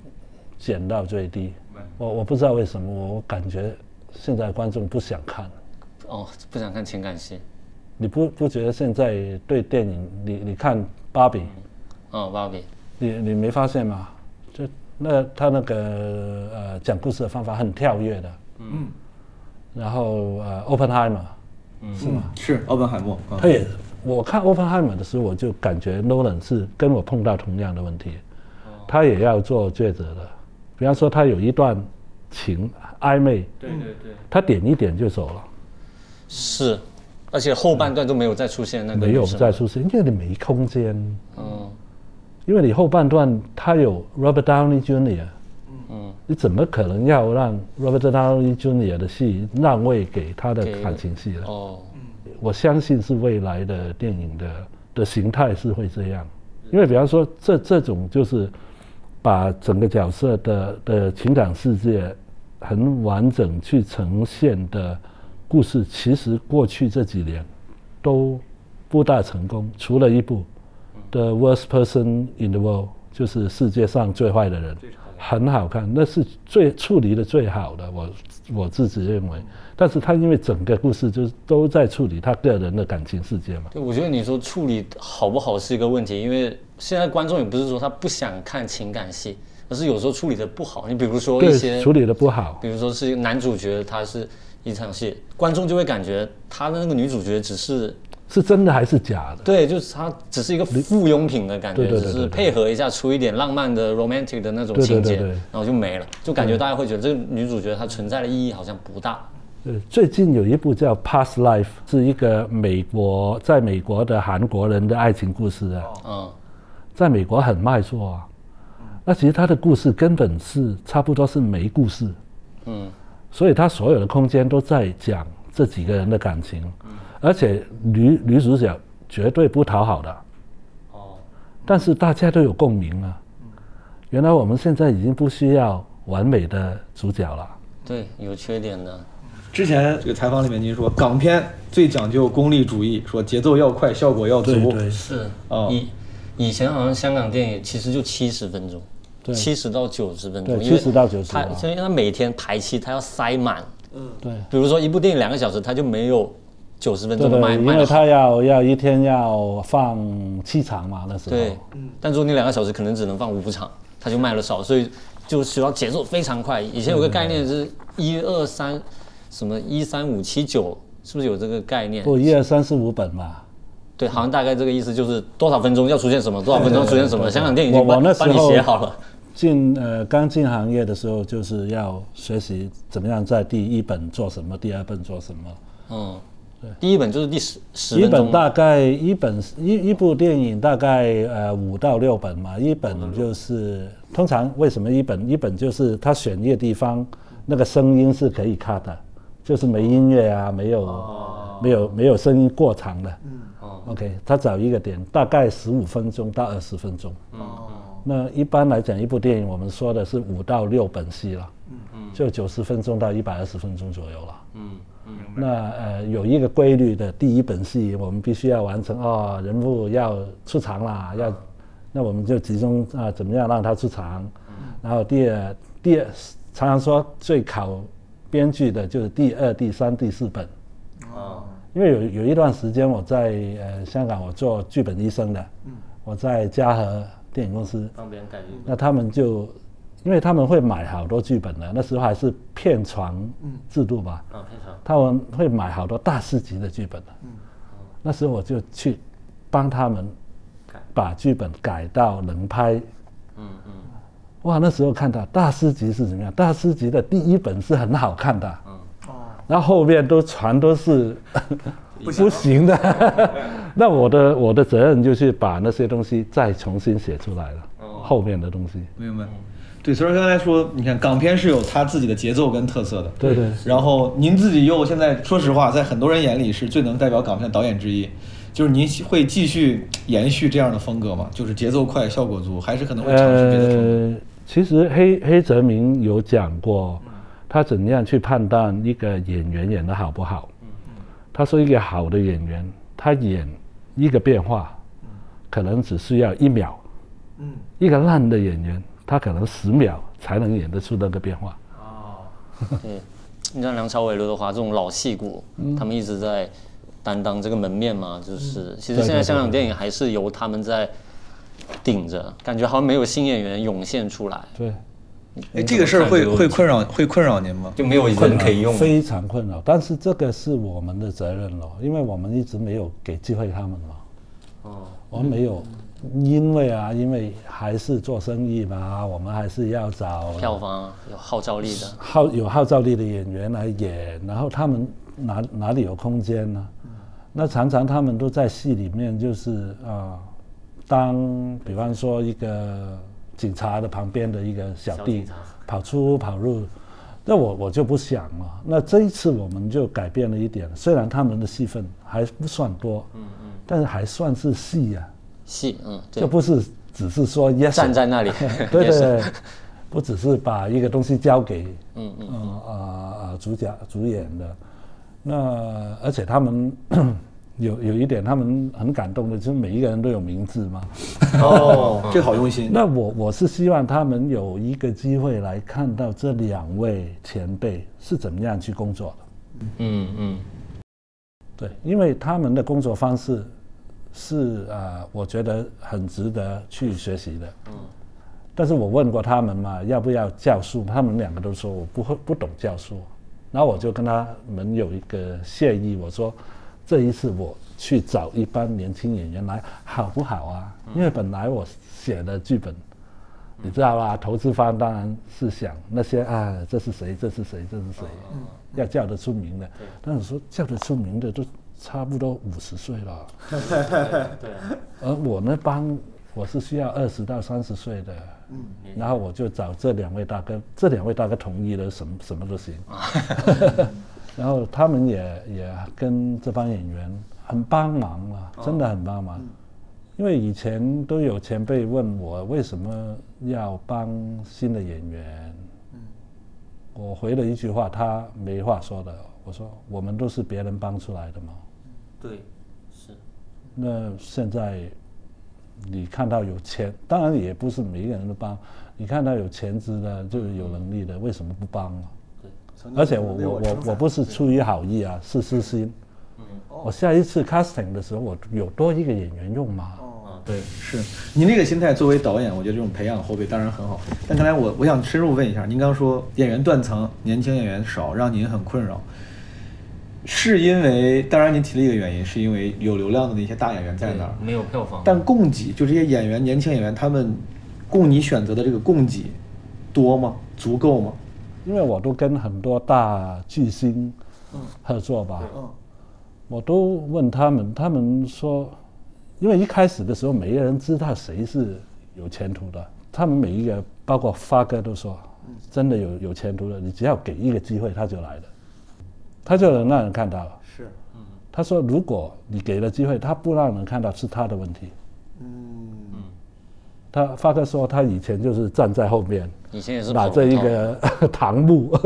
减到最低。我我不知道为什么，我感觉现在观众不想看。哦，不想看情感戏。你不不觉得现在对电影，你你看芭比，哦，芭比，你你没发现吗？就那他那个呃讲故事的方法很跳跃的，嗯，然后呃，Openheimer，是吗？是奥本海默。啊他也，我看 Openheimer 的时候，我就感觉 Nolan 是跟我碰到同样的问题，他也要做抉择的。比方说，他有一段情暧昧，对对对，他点一点就走了。是，而且后半段都没有再出现那个没有再出现，因为你没空间，嗯因为你后半段他有 Robert Downey Jr.，嗯，你怎么可能要让 Robert Downey Jr. 的戏让位给他的感情戏呢？哦，我相信是未来的电影的的形态是会这样，因为比方说这这种就是把整个角色的的情感世界很完整去呈现的故事，其实过去这几年都不大成功，除了一部《The Worst Person in the World》，就是世界上最坏的人，很好看，那是最处理的最好的，我我自己认为。但是他因为整个故事就是都在处理他个人的感情世界嘛，对，我觉得你说处理好不好是一个问题，因为现在观众也不是说他不想看情感戏，而是有时候处理的不好。你比如说一些，处理的不好。比如说是男主角，他是一场戏，观众就会感觉他的那个女主角只是是真的还是假的？对，就是它只是一个附庸品的感觉，只是配合一下出一点浪漫的 romantic 的那种情节，然后就没了，就感觉大家会觉得这个女主角她存在的意义好像不大。呃，最近有一部叫《Past Life》，是一个美国在美国的韩国人的爱情故事啊，嗯，在美国很卖座啊。那其实他的故事根本是差不多是没故事，嗯，所以他所有的空间都在讲这几个人的感情，而且女女主角绝对不讨好的，哦，但是大家都有共鸣啊。原来我们现在已经不需要完美的主角了。对，有缺点的。之前这个采访里面您说港片最讲究功利主义，说节奏要快，效果要足。对对是哦以以前好像香港电影其实就七十分钟，对七十到九十分钟，对因为70到九十他啊因为他每天排期，他要塞满。嗯对。比如说一部电影两个小时，他就没有九十分钟的卖因为。他要要一天要放七场嘛，那时候。对，但如果你两个小时可能只能放五场，他就卖了少，所以就需要节奏非常快。以前有个概念是一二三，什么一三五七九，是不是有这个概念？不，一二三四五本嘛。对，好像大概这个意思就是多少分钟要出现什么，多少分钟出现什么。香港电影已经我我帮帮你写好了。进呃刚进行业的时候，就是要学习怎么样在第一本做什么，第二本做什么。嗯，第一本就是第十十一本大概一本一一部电影大概呃五到六本嘛，一本就是通常为什么一本一本就是他选一个地方那个声音是可以 cut 的，就是没音乐啊，没有、没有没有声音过长的。OK，他找一个点，大概十五分钟到二十分钟。那一般来讲，一部电影我们说的是五到六本戏了，就九十分钟到一百二十分钟左右了。那呃有一个规律的，第一本戏我们必须要完成哦，人物要出场啦，要，那我们就集中啊怎么样让他出场，然后第二第二常常说最考编剧的就是第二、第三、第四本，哦，因为有有一段时间我在呃香港我做剧本医生的，我在嘉禾电影公司，帮别人改剧本。那他们就，因为他们会买好多剧本的，那时候还是片床制度吧。他们会买好多大师级的剧本的。那时候我就去帮他们把剧本改到能拍。嗯嗯哇，那时候看到大师级是怎么样？大师级的第一本是很好看的。然后后面都全都是 不行的。那我的我的责任就是把那些东西再重新写出来了，后面的东西。明白。对，所以说刚才说，你看港片是有它自己的节奏跟特色的。对对然后您自己又现在说实话，在很多人眼里是最能代表港片的导演之一，就是您会继续延续这样的风格吗？就是节奏快、效果足，还是可能会尝试别的风格？呃，其实黑黑泽明有讲过，他怎样去判断一个演员演的好不好。他说，一个好的演员，他演一个变化，可能只需要一秒；嗯，一个烂的演员，他可能十秒才能演得出那个变化。哦对，你像梁朝伟、刘德华这种老戏骨，他们一直在担当这个门面嘛，就是其实现在香港电影还是由他们在顶着，感觉好像没有新演员涌现出来，对，哎，这个事儿会会困扰会困扰您吗？就没有人可以用。非常困扰。但是这个是我们的责任了，因为我们一直没有给机会他们嘛。哦，我们没有，因为啊，因为还是做生意嘛，我们还是要找票房啊有号召力的，号有号召力的演员来演，然后他们哪哪里有空间呢？那常常他们都在戏里面，就是啊、当比方说一个警察的旁边的一个小弟跑出跑入，那我我就不想了。那这一次我们就改变了一点，虽然他们的戏份还不算多，嗯嗯，但是还算是戏呀、戏，嗯，对就不是只是说 yes 站在那里，对对，对，不只是把一个东西交给嗯嗯嗯啊啊主角主演的，那而且他们 有有一点他们很感动的，就是每一个人都有名字嘛。哦，这好用心。那我我是希望他们有一个机会来看到这两位前辈是怎么样去工作的。嗯嗯，对，因为他们的工作方式是啊、我觉得很值得去学习的。嗯，但是我问过他们嘛，要不要教书？他们两个都说我不会不懂教书。然后我就跟他们有一个协议，我说这一次我去找一班年轻演员来，好不好啊？因为本来我写的剧本，你知道吧？投资方当然是想那些啊，这是谁？这是谁？这是谁？嗯要叫得出名的。但是说叫得出名的都差不多五十岁了，对，而我那帮我是需要二十到三十岁的。然后我就找这两位大哥，这两位大哥同意了，什么什么都行。然后他们也也跟这帮演员很帮忙啊，真的很帮忙。因为以前都有前辈问我为什么要帮新的演员，我回了一句话，他没话说的。我说我们都是别人帮出来的嘛。对，是，那现在你看到有钱，当然也不是每一个人都帮。你看到有钱资的，就是有能力的，为什么不帮呢？而且我我我我不是出于好意啊，是私心。嗯我下一次 casting 的时候，我有多一个演员用吗？对，是您这个心态，作为导演，我觉得这种培养后辈当然很好。但刚才我我想深入问一下，您刚说演员断层，年轻演员少，让您很困扰，是因为当然您提了一个原因，是因为有流量的那些大演员在那儿，没有票房，但供给就这些演员，年轻演员他们供你选择的这个供给多吗？足够吗？因为我都跟很多大巨星合作吧，嗯。我都问他们，他们说，因为一开始的时候没人知道谁是有前途的，他们每一个，包括发哥都说，真的有有前途的，你只要给一个机会他就来了，他就能让人看到了。是，他说，如果你给了机会，他不让人看到是他的问题。嗯，他发哥说，他以前就是站在后面，以前也是拿着一跑个 堂木，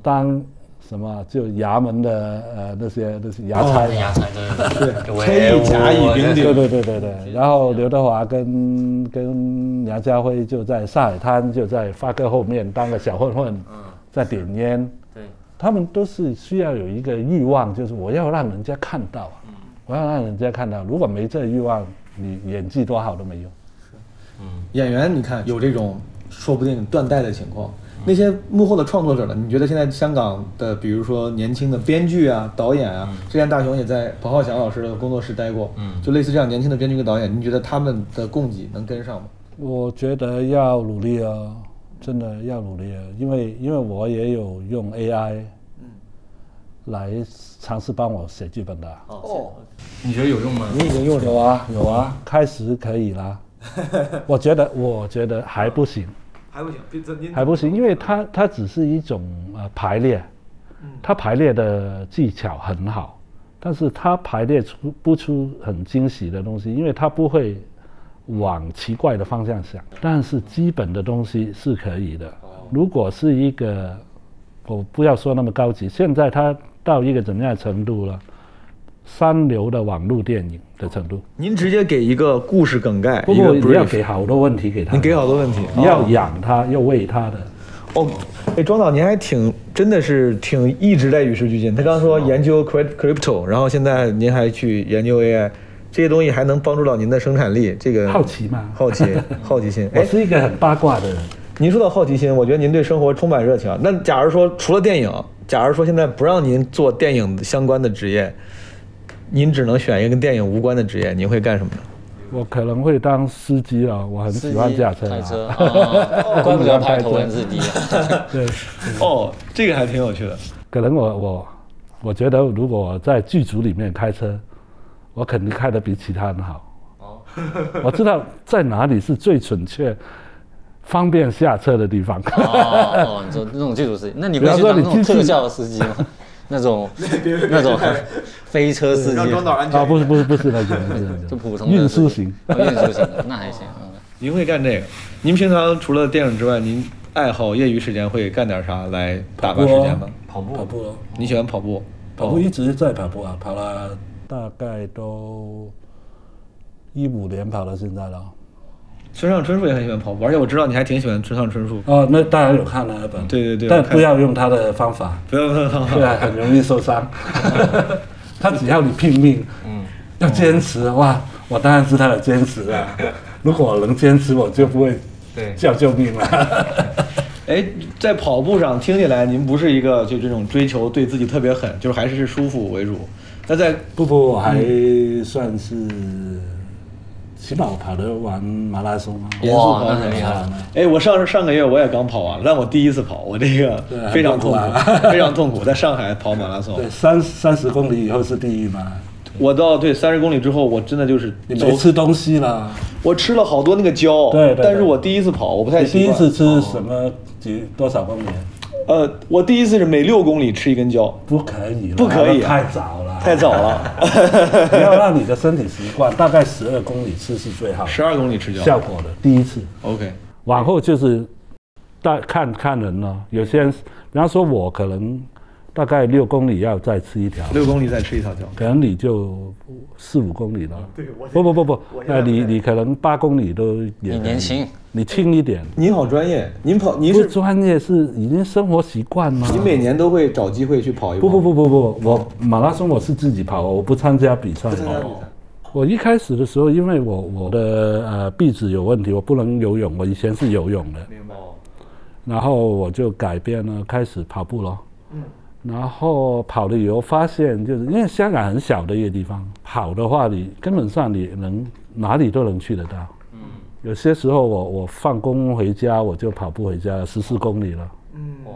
当什么就衙门的呃那些那些衙差道牙嘛。才对对对，推一甲乙丙丁对对对对。对，然后刘德华跟跟梁家辉就在上海滩，就在发哥后面当个小混混，在点烟。对，他们都是需要有一个欲望，就是我要让人家看到，我要让人家看到。如果没这欲望，你演技多好都没用。嗯演员你看有这种说不定断代的情况。那些幕后的创作者呢？你觉得现在香港的，比如说年轻的编剧啊、导演啊，之前大雄也在彭浩翔老师的工作室待过，嗯就类似这样年轻的编剧跟导演，你觉得他们的供给能跟上吗？我觉得要努力哦，真的要努力哦，因为因为我也有用 AI，来尝试帮我写剧本的。哦，你觉得有用吗？你已经用有啊有啊，开始可以啦。我觉得我觉得还不行，还不行，还不行，因为它它只是一种呃排列，它排列的技巧很好，但是它排列出不出很惊喜的东西，因为它不会往奇怪的方向想，但是基本的东西是可以的。如果是一个，我不要说那么高级，现在它到一个怎么样的程度了？三流的网络电影的程度。您直接给一个故事梗概，不过一个你要给好多问题给他，你给好多问题，你要养他，要喂他的。哦，哎，庄导，您还挺真的是挺一直在与时俱进。他刚刚说研究 crypt- crypto，然后现在您还去研究 AI，这些东西还能帮助到您的生产力。这个好奇嘛好奇，好奇心。我哎，是一个很八卦的人，您说到好奇心，我觉得您对生活充满热情啊。那假如说除了电影，假如说现在不让您做电影相关的职业，您只能选一个跟电影无关的职业，您会干什么呢？我可能会当司机啊。我很喜欢驾车、开车 怪不得排头文字 D 啊。对，哦，这个还挺有趣的。可能我我我觉得，如果我在剧组里面开车，我肯定开得比其他人好。哦，我知道在哪里是最准确、方便下车的地方。哦哦，你说那种剧组司机，那你会去当那种特效司机吗？那种那种飞车司机，安啊，不是不是不是那种，不是 就普通的运输型。哦运输型的，那还行。嗯您会干这个？您平常除了电影之外，您爱好业余时间会干点啥来打发时间吗？跑步，跑步哦，你喜欢跑步？跑步一直在跑步啊，跑了大概都一五年跑到现在了。村上春树也很喜欢跑步，而且我知道你还挺喜欢村上春树。哦，那当然有看那本，对对对但不要用他的方法，不要不要不对啊，很容易受伤。他只要你拼命，嗯，要坚持，的话，我当然是他的坚持啊。如果我能坚持，我就不会对叫救命了。哎，在跑步上听起来您不是一个就这种追求对自己特别狠，就是还是是舒服为主。那在不不，我还算是，起码我跑得完马拉松啊。严肃哇跑很厉害哎，我上上个月我也刚跑完，但 我第一次跑，我这个非常痛苦痛苦，非常痛苦，在上海跑马拉松。对，三三十公里以后是地狱嘛。我到对三十公里之后，我真的就是走你没吃东西了？我吃了好多那个胶，对对对但是我第一次跑，我不太习惯第一。次吃什么几多少公里？呃，我第一次是每六公里吃一根胶，不可以，不可以啊太早了，太早了。你要让你的身体习惯，大概十二公里吃是最好的十二公里吃胶效果的。第一次，，OK，往后就是大看看人了。有些人，比方说我可能大概六公里要再吃一条，六公里再吃一条条。可能你就四五公里了。对我不不不不我，现在呃，你你可能八公里都也你年轻，你轻一点。您好专业，您跑您不是专业是已经生活习惯吗？你每年都会找机会去跑一跑？不不不不不，我马拉松我是自己跑，我不参加比赛不。参加比赛。我一开始的时候，因为我我的呃壁纸有问题，我不能游泳。我以前是游泳的，明白。然后我就改变了，开始跑步了。然后跑了以后发现，就是因为香港很小的一个地方，跑的话你根本上你能哪里都能去得到。嗯有些时候我我放工回家我就跑步回家，十四公里了。嗯哦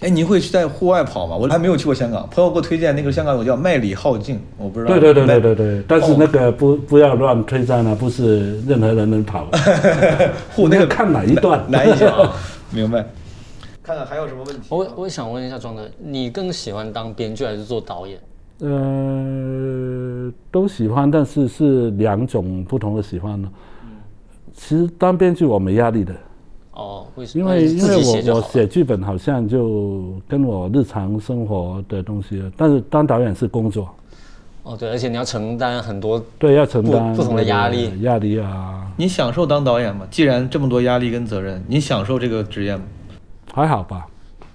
哎，您会去在户外跑吗？我还没有去过香港，朋友给我推荐那个香港有个叫麦里浩径，我不知道。对对对对对对，但是哦那个不不要乱推赞啊，不是任何人能跑。户那个看哪一段难一些啊。明白。看看还有什么问题？我我想问一下庄哥，你更喜欢当编剧还是做导演？呃，都喜欢，但是是两种不同的喜欢呢。嗯其实当编剧我没压力的，哦，为什么？因为因为我我写剧本好像就跟我日常生活的东西，但是当导演是工作，哦，对，而且你要承担很多对，要承担不不同的压力压力啊，你享受当导演吗？既然这么多压力跟责任，你享受这个职业吗？还好吧，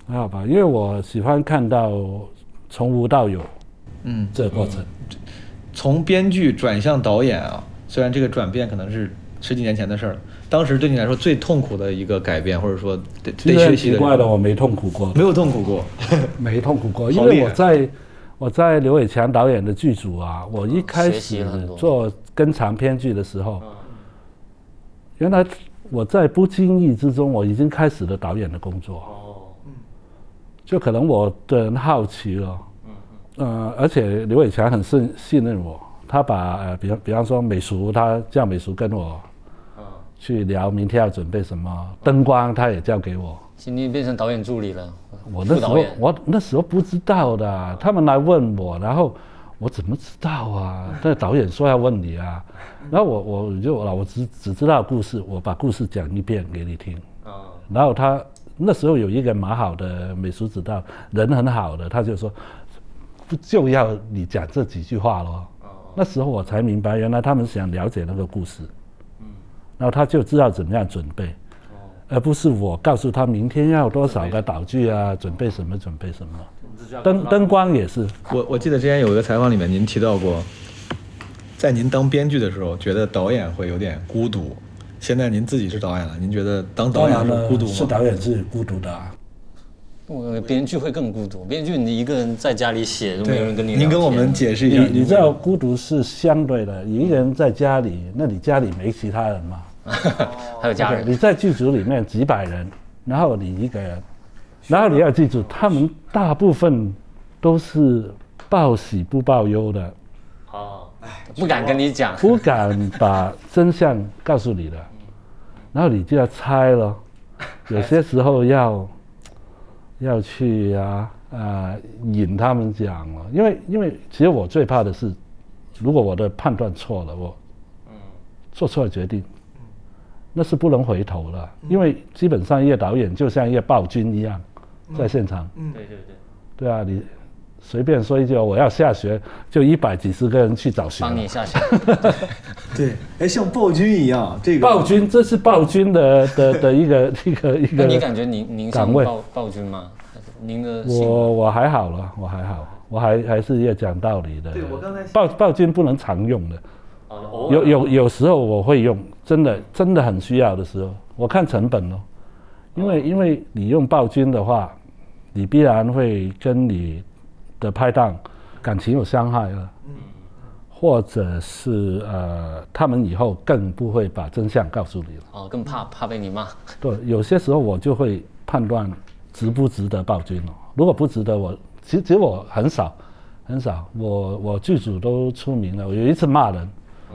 还好吧，因为我喜欢看到从无到有嗯，这个过程。从编剧转向导演啊，虽然这个转变可能是十几年前的事儿了，当时对你来说最痛苦的一个改变，或者说得其实很得学习的，奇怪的，我没痛苦过，没有痛苦过。没痛苦过，因为我在我在刘伟强导演的剧组啊，我一开始做跟长篇剧的时候，原来我在不经意之中，我已经开始了导演的工作。哦，就可能我的人好奇了，呃，而且刘伟强很信信任我，他把呃，比方比方说美术，他叫美术跟我去聊明天要准备什么，灯光他也交给我。今天变成导演助理了，我那时候副导演。我那时候不知道的，他们来问我，然后我怎么知道啊？那导演说要问你啊，然后我我就我只只知道故事，我把故事讲一遍给你听。然后他那时候有一个蛮好的美术指导，人很好的，他就说，不就要你讲这几句话咯。那时候我才明白，原来他们想了解那个故事。嗯然后他就知道怎么样准备，而不是我告诉他明天要多少个道具啊，准备什么准备什么。灯灯光也是，我我记得之前有一个采访里面您提到过，在您当编剧的时候，觉得导演会有点孤独。现在您自己是导演了，您觉得当导演是孤独吗？是导演是孤独的、啊。我编剧会更孤独，编剧你一个人在家里写，都没有人跟你您跟我们解释一下，你你知道孤独是相对的，你一个人在家里，那你家里没其他人嘛？还有家人，你在剧组里面几百人，然后你一个人，然后你要记住，他们大部分都是报喜不报忧的，哦。不敢跟你讲，不敢把真相告诉你的，然后你就要猜了，有些时候要要去啊啊引他们讲了，因为因为其实我最怕的是，如果我的判断错了，我做错了决定，那是不能回头了，因为基本上一个导演就像一个暴君一样，在现场，对对对，对啊，你随便说一句我要下雪，就一百几十个人去找雪了。帮你下雪，对，哎，像暴君一样，这个。暴君，这是暴君的的 的一个一个一个。那你感觉您您像岗位。暴暴君吗？您的我我还好了，我还好，我还还是要讲道理的。对我刚才暴暴君不能常用的，哦有有有时候我会用，真的真的很需要的时候，我看成本哦，因为因为你用暴君的话，你必然会跟你的拍档感情有伤害了，或者是呃，他们以后更不会把真相告诉你了。哦，更怕怕被你骂，对，有些时候我就会判断值不值得暴君哦。如果不值得，我其实其实我很少很少，我我剧组都出名了。我有一次骂人，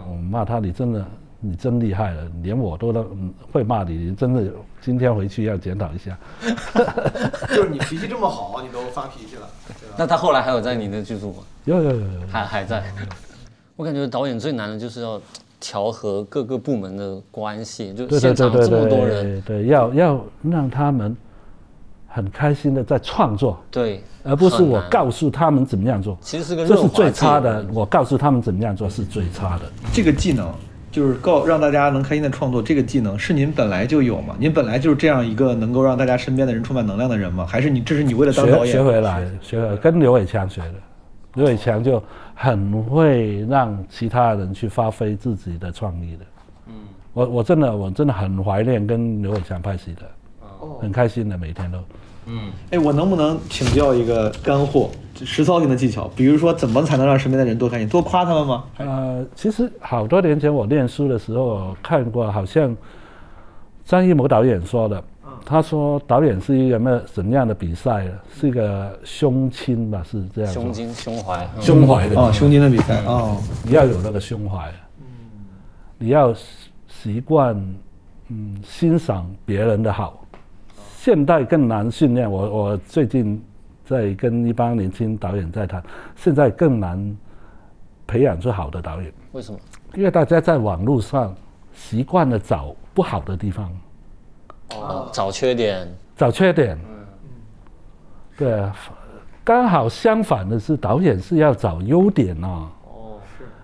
我骂他，你真的你真厉害了，连我都会骂你，你真的今天回去要检讨一下。就是你脾气这么好，你都发脾气了，对吧？那他后来还有在你的剧组吗？有有有有，还还在。我感觉导演最难的就是要调和各个部门的关系，就现场这么多人，对对，要要让他们很开心的在创作，对，而不是我告诉他们怎么样做。其实是个这是润滑剂最差的，我告诉他们怎么样做是最差的。这个技能就是告让大家能开心的创作，这个技能是您本来就有吗？您本来就是这样一个能够让大家身边的人充满能量的人吗？还是你这是你为了当导演学回来，学回来跟刘伟强学的。刘伟强就很会让其他人去发挥自己的创意的。嗯，我我真的我真的很怀念跟刘伟强拍戏的，很开心的每天都。哎，我能不能请教一个干货、实操性的技巧？比如说，怎么才能让身边的人多开心？多夸他们吗？呃，其实好多年前我念书的时候，看过，好像张艺谋导演说的，他说导演是一个什么怎样的比赛呢？是一个胸襟吧，是这样。胸襟、胸怀，嗯胸怀的哦，胸襟的比赛哦，你要有那个胸怀，嗯你要习习惯，嗯，欣赏别人的好。现代更难训练，我我最近在跟一帮年轻导演在谈，现在更难培养出好的导演，为什么？因为大家在网络上习惯了找不好的地方，哦，找缺点，找缺点。对啊，刚好相反的是，导演是要找优点啊。哦，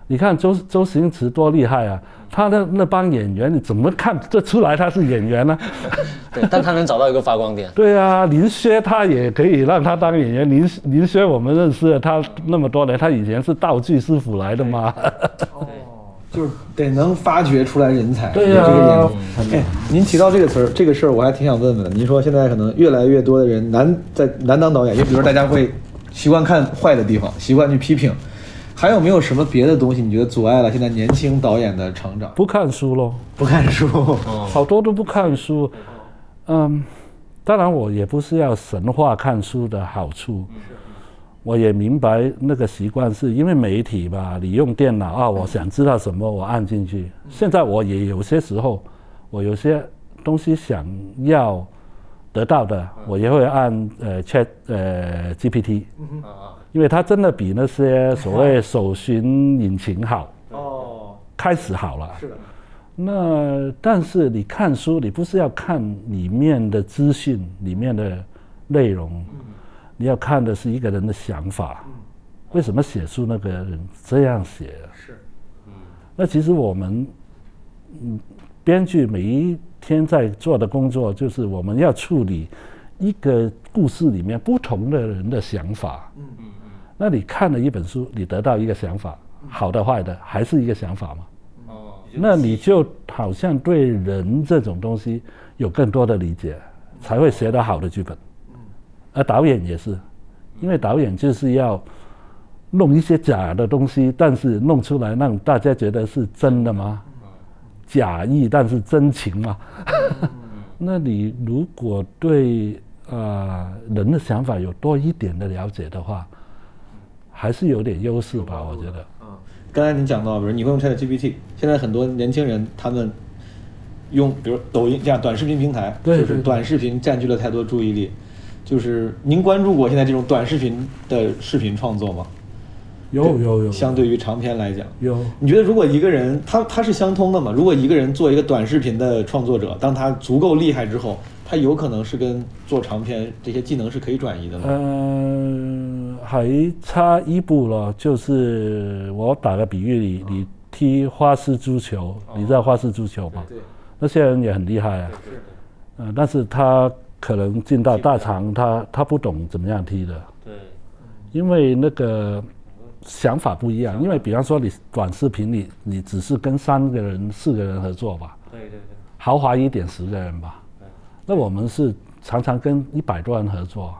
你看周周星驰多厉害啊！他的那帮演员，你怎么看得出来他是演员呢？对，但他能找到一个发光点，对啊，林薛他也可以让他当演员。林林薛我们认识了他那么多年，他以前是道具师傅来的嘛。就是得能发掘出来人才。对呀有这个眼光哎，您提到这个词儿，这个事儿我还挺想问问的。您说现在可能越来越多的人难在难当导演，就比如说大家会习惯看坏的地方，习惯去批评。还有没有什么别的东西你觉得阻碍了现在年轻导演的成长？不看书喽，不看书，好多都不看书。嗯，当然我也不是要神话看书的好处。我也明白那个习惯是因为媒体吧，你用电脑啊，我想知道什么，我按进去。现在我也有些时候，我有些东西想要得到的，我也会按呃 Chat 呃 GPT，因为它真的比那些所谓搜寻引擎好，哦，开始好了。是的，那但是你看书，你不是要看里面的资讯、里面的内容，你要看的是一个人的想法。为什么写书那个人这样写？是，那其实我们，嗯，编剧每一天在做的工作，就是我们要处理一个故事里面不同的人的想法。嗯。那你看了一本书，你得到一个想法，好的坏的，还是一个想法嘛？哦那你就好像对人这种东西有更多的理解，才会写到好的剧本。而导演也是，因为导演就是要弄一些假的东西，但是弄出来让大家觉得是真的吗？假意但是真情吗？那你如果对啊、人的想法有多一点的了解的话，还是有点优势吧，我觉得。嗯刚才你讲到，比如你会用 Chat GPT，现在很多年轻人他们用，比如抖音这样短视频平台，就是短视频占据了太多注意力。就是您关注过现在这种短视频的视频创作吗？有有有，相对于长篇来讲，有你觉得如果一个人他他是相通的嘛？如果一个人做一个短视频的创作者，当他足够厉害之后，他有可能是跟做长篇这些技能是可以转移的吗？呃，还差一步了，就是我打个比喻，你你踢花式足球，你知道花式足球吗？对，那些人也很厉害啊，呃，但是他可能进到大厂，他他不懂怎么样踢的，对，因为那个想法不一样。因为比方说你短视频，你你只是跟三个人、四个人合作吧，对对对，豪华一点十个人吧。那我们是常常跟一百多人合作，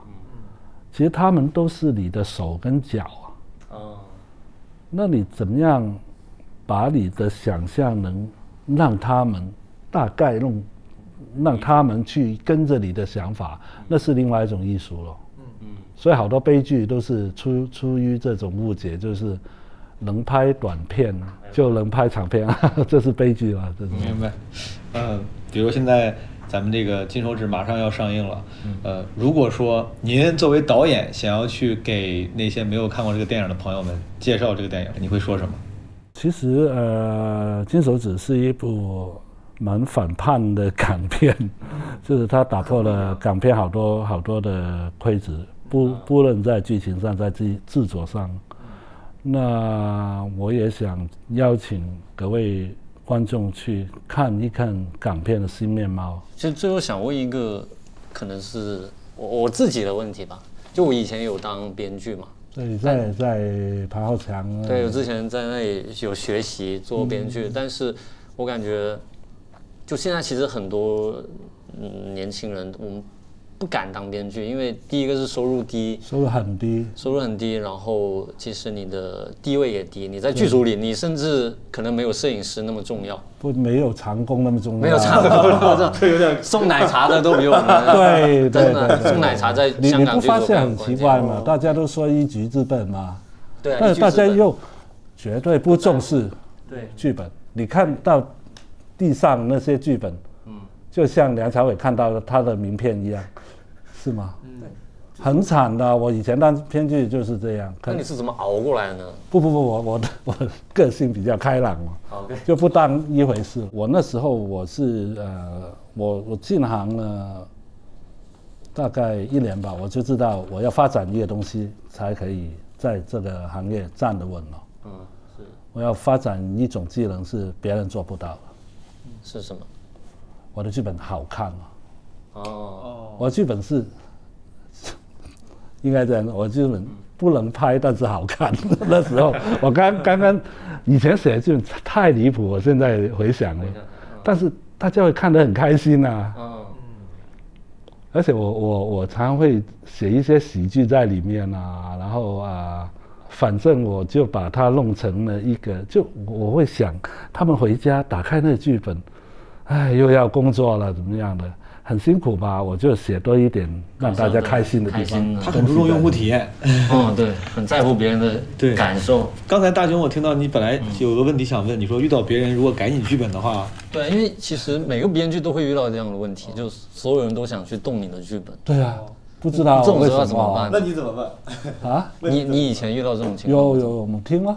其实他们都是你的手跟脚啊。哦，那你怎么样把你的想象能让他们大概弄，让他们去跟着你的想法，那是另外一种艺术了。嗯嗯所以好多悲剧都是出出于这种误解，就是能拍短片就能拍长片，这是悲剧了。这种明白。嗯，比如现在咱们这个《金手指》马上要上映了，呃，如果说您作为导演想要去给那些没有看过这个电影的朋友们介绍这个电影，你会说什么？其实呃，《金手指》是一部蛮反叛的港片，就是它打破了港片好多好多的规则，不不论在剧情上，在制制作上。那我也想邀请各位观众去看一看港片的新面貌。其实最后想问一个，可能是我我自己的问题吧。就我以前有当编剧嘛，对，在在庞浩强那对，我之前在那里有学习做编剧，但是我感觉，就现在其实很多嗯年轻人，我们不敢当编剧，因为第一个是收入低，收入很低，收入很低，然后其实你的地位也低，你在剧组里，你甚至可能没有摄影师那么重要，不没有长工那么重要，没有差不多，这有点送奶茶的都比我们 对对真的对对送奶茶在香港发现很奇怪吗？大家都说一局之本嘛，对啊，但是大家又绝对不重视对。剧本。你看到地上那些剧本，嗯就像梁朝伟看到他的名片一样，是吗？嗯很惨的。我以前当编剧就是这样，可那你是怎么熬过来的呢？不不不，我我的我个性比较开朗嘛就不当一回事。我那时候我是呃，我我进行了大概一年吧，我就知道我要发展一个东西，才可以在这个行业站得稳了。嗯，是我要发展一种技能是别人做不到的。是什么？我的剧本好看哦，哦，我剧本是应该这样，我剧本不能拍，但是好看。那时候我刚刚刚以前写的剧本太离谱，我现在回想了，但是大家会看得很开心啊。嗯，而且我我我常常会写一些喜剧在里面啊，然后啊，反正我就把它弄成了一个，就我会想他们回家打开那个剧本，哎，又要工作了怎么样的，很辛苦吧，我就写多一点让大家开心的地方。开心的他很注重用户体验。嗯，对，很在乎别人的对的感受。刚才大雄，我听到你本来有个问题想问，你说遇到别人如果改你剧本的话，对，因为其实每个编剧都会遇到这样的问题，就是所有人都想去动你的剧本。对啊，不知道这种时候怎么办那你怎么办？啊？你你以前遇到这种情况有？有有，我们听了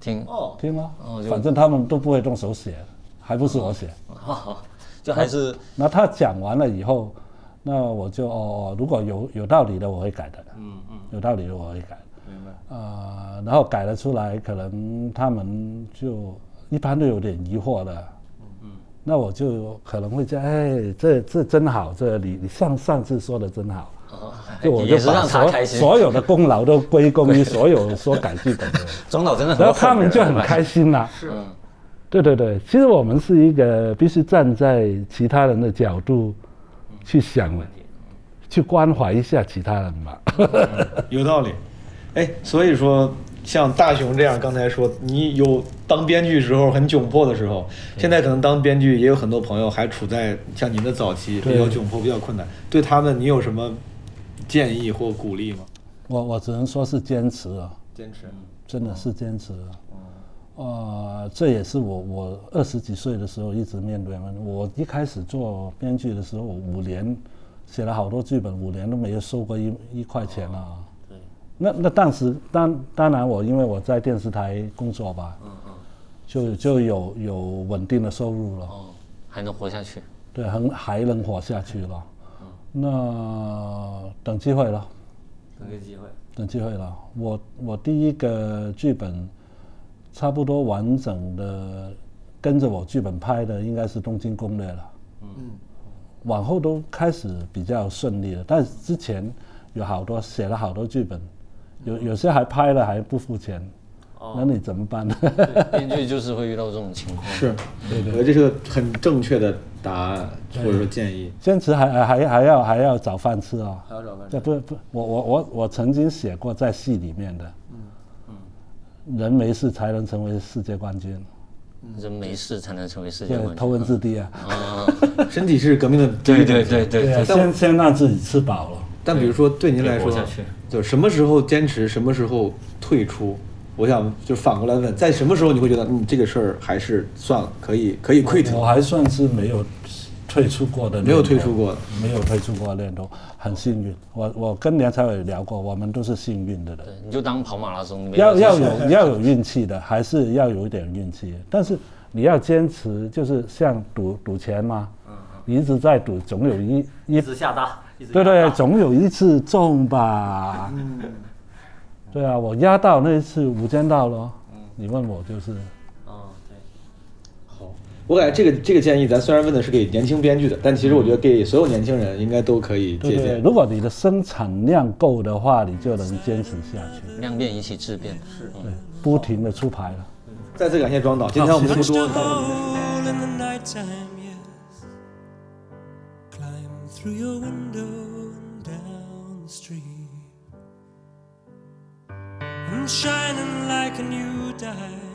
听，哦，听了哦，反正他们都不会动手写，还不是我写。就还是那他讲完了以后，那我就哦哦，如果有有道理的我会改的，嗯嗯，有道理的我会改，明白。呃，然后改了出来，可能他们就一般都有点疑惑的，嗯那我就可能会讲，哎，这这真好，这你你像上次说的真好，就我就把所让他开心。所有的功劳都归功于 所有说改剧本的人，庄导真的很然后他们就很开心啦。嗯，对对对，其实我们是一个必须站在其他人的角度去想，去关怀一下其他人吧。有道理。哎，所以说像大雄这样，刚才说你有当编剧时候很窘迫的时候，现在可能当编剧也有很多朋友还处在像您的早期比较窘迫、比较困难，对他们你有什么建议或鼓励吗？我我只能说是坚持啊，坚持。真的是坚持啊。呃，这也是我我二十几岁的时候一直面对的问题。我一开始做编剧的时候，五年写了好多剧本，五年都没有收过一一块钱了。对。那那当时当当然我因为我在电视台工作吧，嗯嗯，就就有有稳定的收入了。哦，还能活下去。对，很还能活下去了。那等机会了，等个机会。等机会了。我我第一个剧本，差不多完整的跟着我剧本拍的，应该是《东京攻略》了。嗯。往后都开始比较顺利了，但是之前有好多写了好多剧本，有有些还拍了还不付钱，那你怎么办呢？编剧就是会遇到这种情况。是，对对我觉得这是个很正确的答案或者说建议。坚持还还还还要还要找饭吃啊、还要找饭这不不，我我我我曾经写过在戏里面的，人没事才能成为世界冠军，人没事才能成为世界冠，军。头文字 D 啊，啊 身体是革命的对对对对对啊，先先让自己吃饱了。但比如说对您来说就什么时候坚持，什么时候退出？我想就反过来问，在什么时候你会觉得，嗯，这个事儿还是算了，可以可以 quit，我还算是没有退出过的，没有退出过的，没有退出过的念头，很幸运。我我跟梁朝伟聊过，我们都是幸运的人。对你就当跑马拉松，没要要有要有运气的，还是要有一点运气。但是你要坚持，就是像赌赌钱嘛，你一直在赌，总有一一直下大，一直对对，总有一次中吧。对啊，我压到那一次《无间道》咯。你问我就是，我感觉这个这个建议，咱虽然问的是给年轻编剧的，但其实我觉得给所有年轻人应该都可以对对，借鉴。如果你的生产量够的话，你就能坚持下去。量变引起质变。是。对，不停的出牌了。再次感谢庄导，今天我们不 Punched 多 a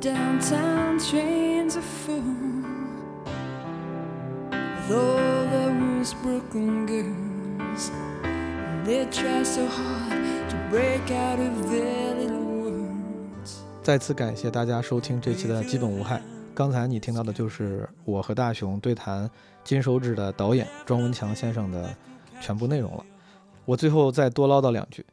downtown trains are full with all those Brooklyn girls, they try so hard to break out of their little worlds. 再次感谢大家收听这期的基本无害。刚才你听到的就是我和大雄对谈《金手指》的导演庄文强先生的全部内容了。我最后再多唠叨两句，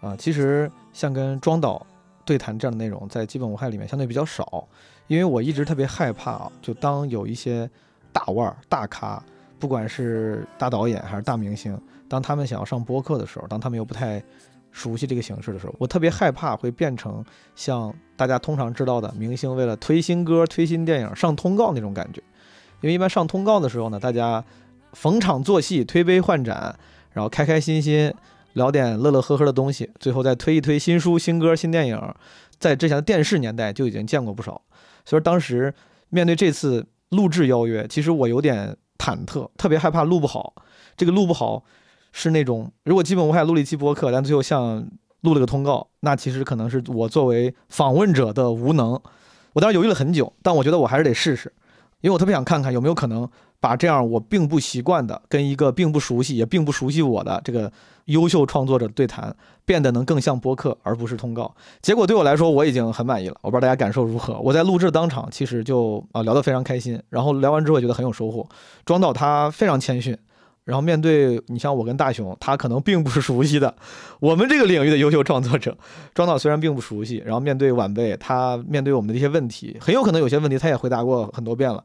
啊，其实像跟庄导对谈这样的内容，在《基本无害》里面相对比较少，因为我一直特别害怕啊，就当有一些大腕儿、大咖，不管是大导演还是大明星，当他们想要上播客的时候，当他们又不太熟悉这个形式的时候，我特别害怕会变成像大家通常知道的明星为了推新歌、推新电影上通告那种感觉。因为一般上通告的时候呢，大家逢场作戏、推杯换盏，然后开开心心聊点乐乐呵呵的东西，最后再推一推新书、新歌、新电影。在之前的电视年代就已经见过不少，所以当时面对这次录制邀约，其实我有点忐忑，特别害怕录不好。这个录不好是那种，如果基本无害录了一期播客，但最后像录了个通告，那其实可能是我作为访问者的无能。我当时犹豫了很久，但我觉得我还是得试试，因为我特别想看看有没有可能把这样我并不习惯的、跟一个并不熟悉也并不熟悉我的这个优秀创作者对谈，变得能更像播客而不是通告。结果对我来说，我已经很满意了。我不知道大家感受如何。我在录制当场其实就啊聊得非常开心，然后聊完之后也觉得很有收获。庄导他非常谦逊，然后面对你像我跟大熊，他可能并不熟悉的我们这个领域的优秀创作者。庄导虽然并不熟悉，然后面对晚辈，他面对我们的一些问题，很有可能有些问题他也回答过很多遍了，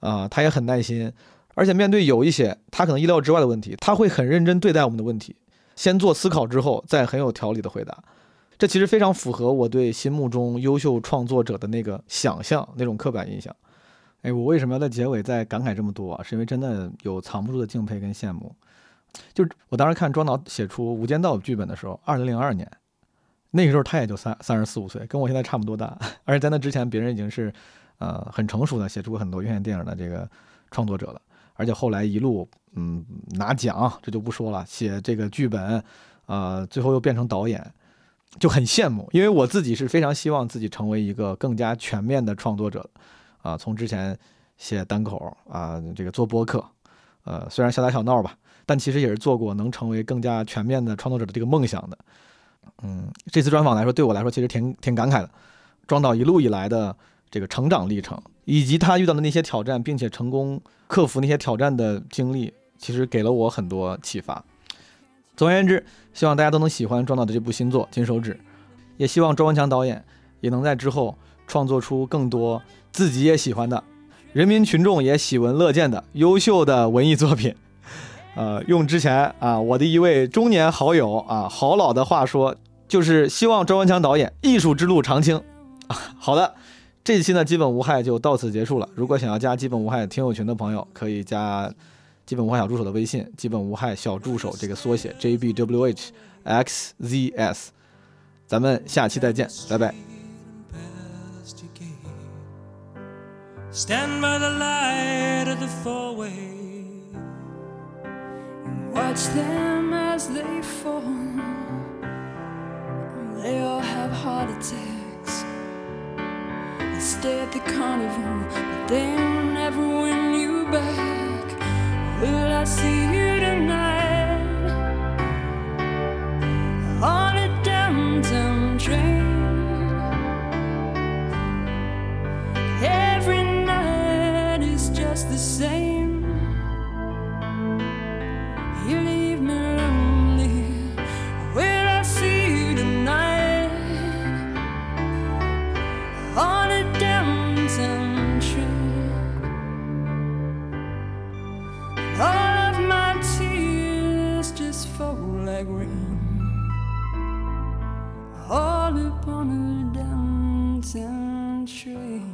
啊、他也很耐心，而且面对有一些他可能意料之外的问题，他会很认真对待我们的问题，先做思考之后，再很有条理的回答。这其实非常符合我对心目中优秀创作者的那个想象，那种刻板印象。哎，我为什么要在结尾再感慨这么多啊？是因为真的有藏不住的敬佩跟羡慕。就我当时看庄导写出《无间道》剧本的时候，二零零二年，那个时候他也就三三十四五岁，跟我现在差不多大。而且在那之前，别人已经是呃很成熟的，写出很多院线电影的这个创作者了。而且后来一路嗯拿奖，这就不说了，写这个剧本，呃，最后又变成导演，就很羡慕。因为我自己是非常希望自己成为一个更加全面的创作者，啊、从之前写单口啊、这个做播客，呃，虽然小打小闹吧，但其实也是做过能成为更加全面的创作者的这个梦想的。嗯，这次专访来说，对我来说其实挺挺感慨的。庄导一路以来的这个成长历程，以及他遇到的那些挑战，并且成功克服那些挑战的经历，其实给了我很多启发。总而言之，希望大家都能喜欢庄导的这部新作《金手指》，也希望周文强导演也能在之后创作出更多自己也喜欢的、人民群众也喜闻乐见的优秀的文艺作品。呃，用之前啊我的一位中年好友啊好老的话说，就是希望周文强导演艺术之路长青。啊，好的，这期呢基本无害就到此结束了。如果想要加基本无害听友群的朋友，可以加基本无害小助手的微信，基本无害小助手这个缩写 J B W H X Z S。咱们下期再见，拜拜。Stand by the light of the four way. And watch them as they fall. They all have heart attacks. They stay at the carnival, but they'll never win you back. Will I see you tonight on all upon a downtown train.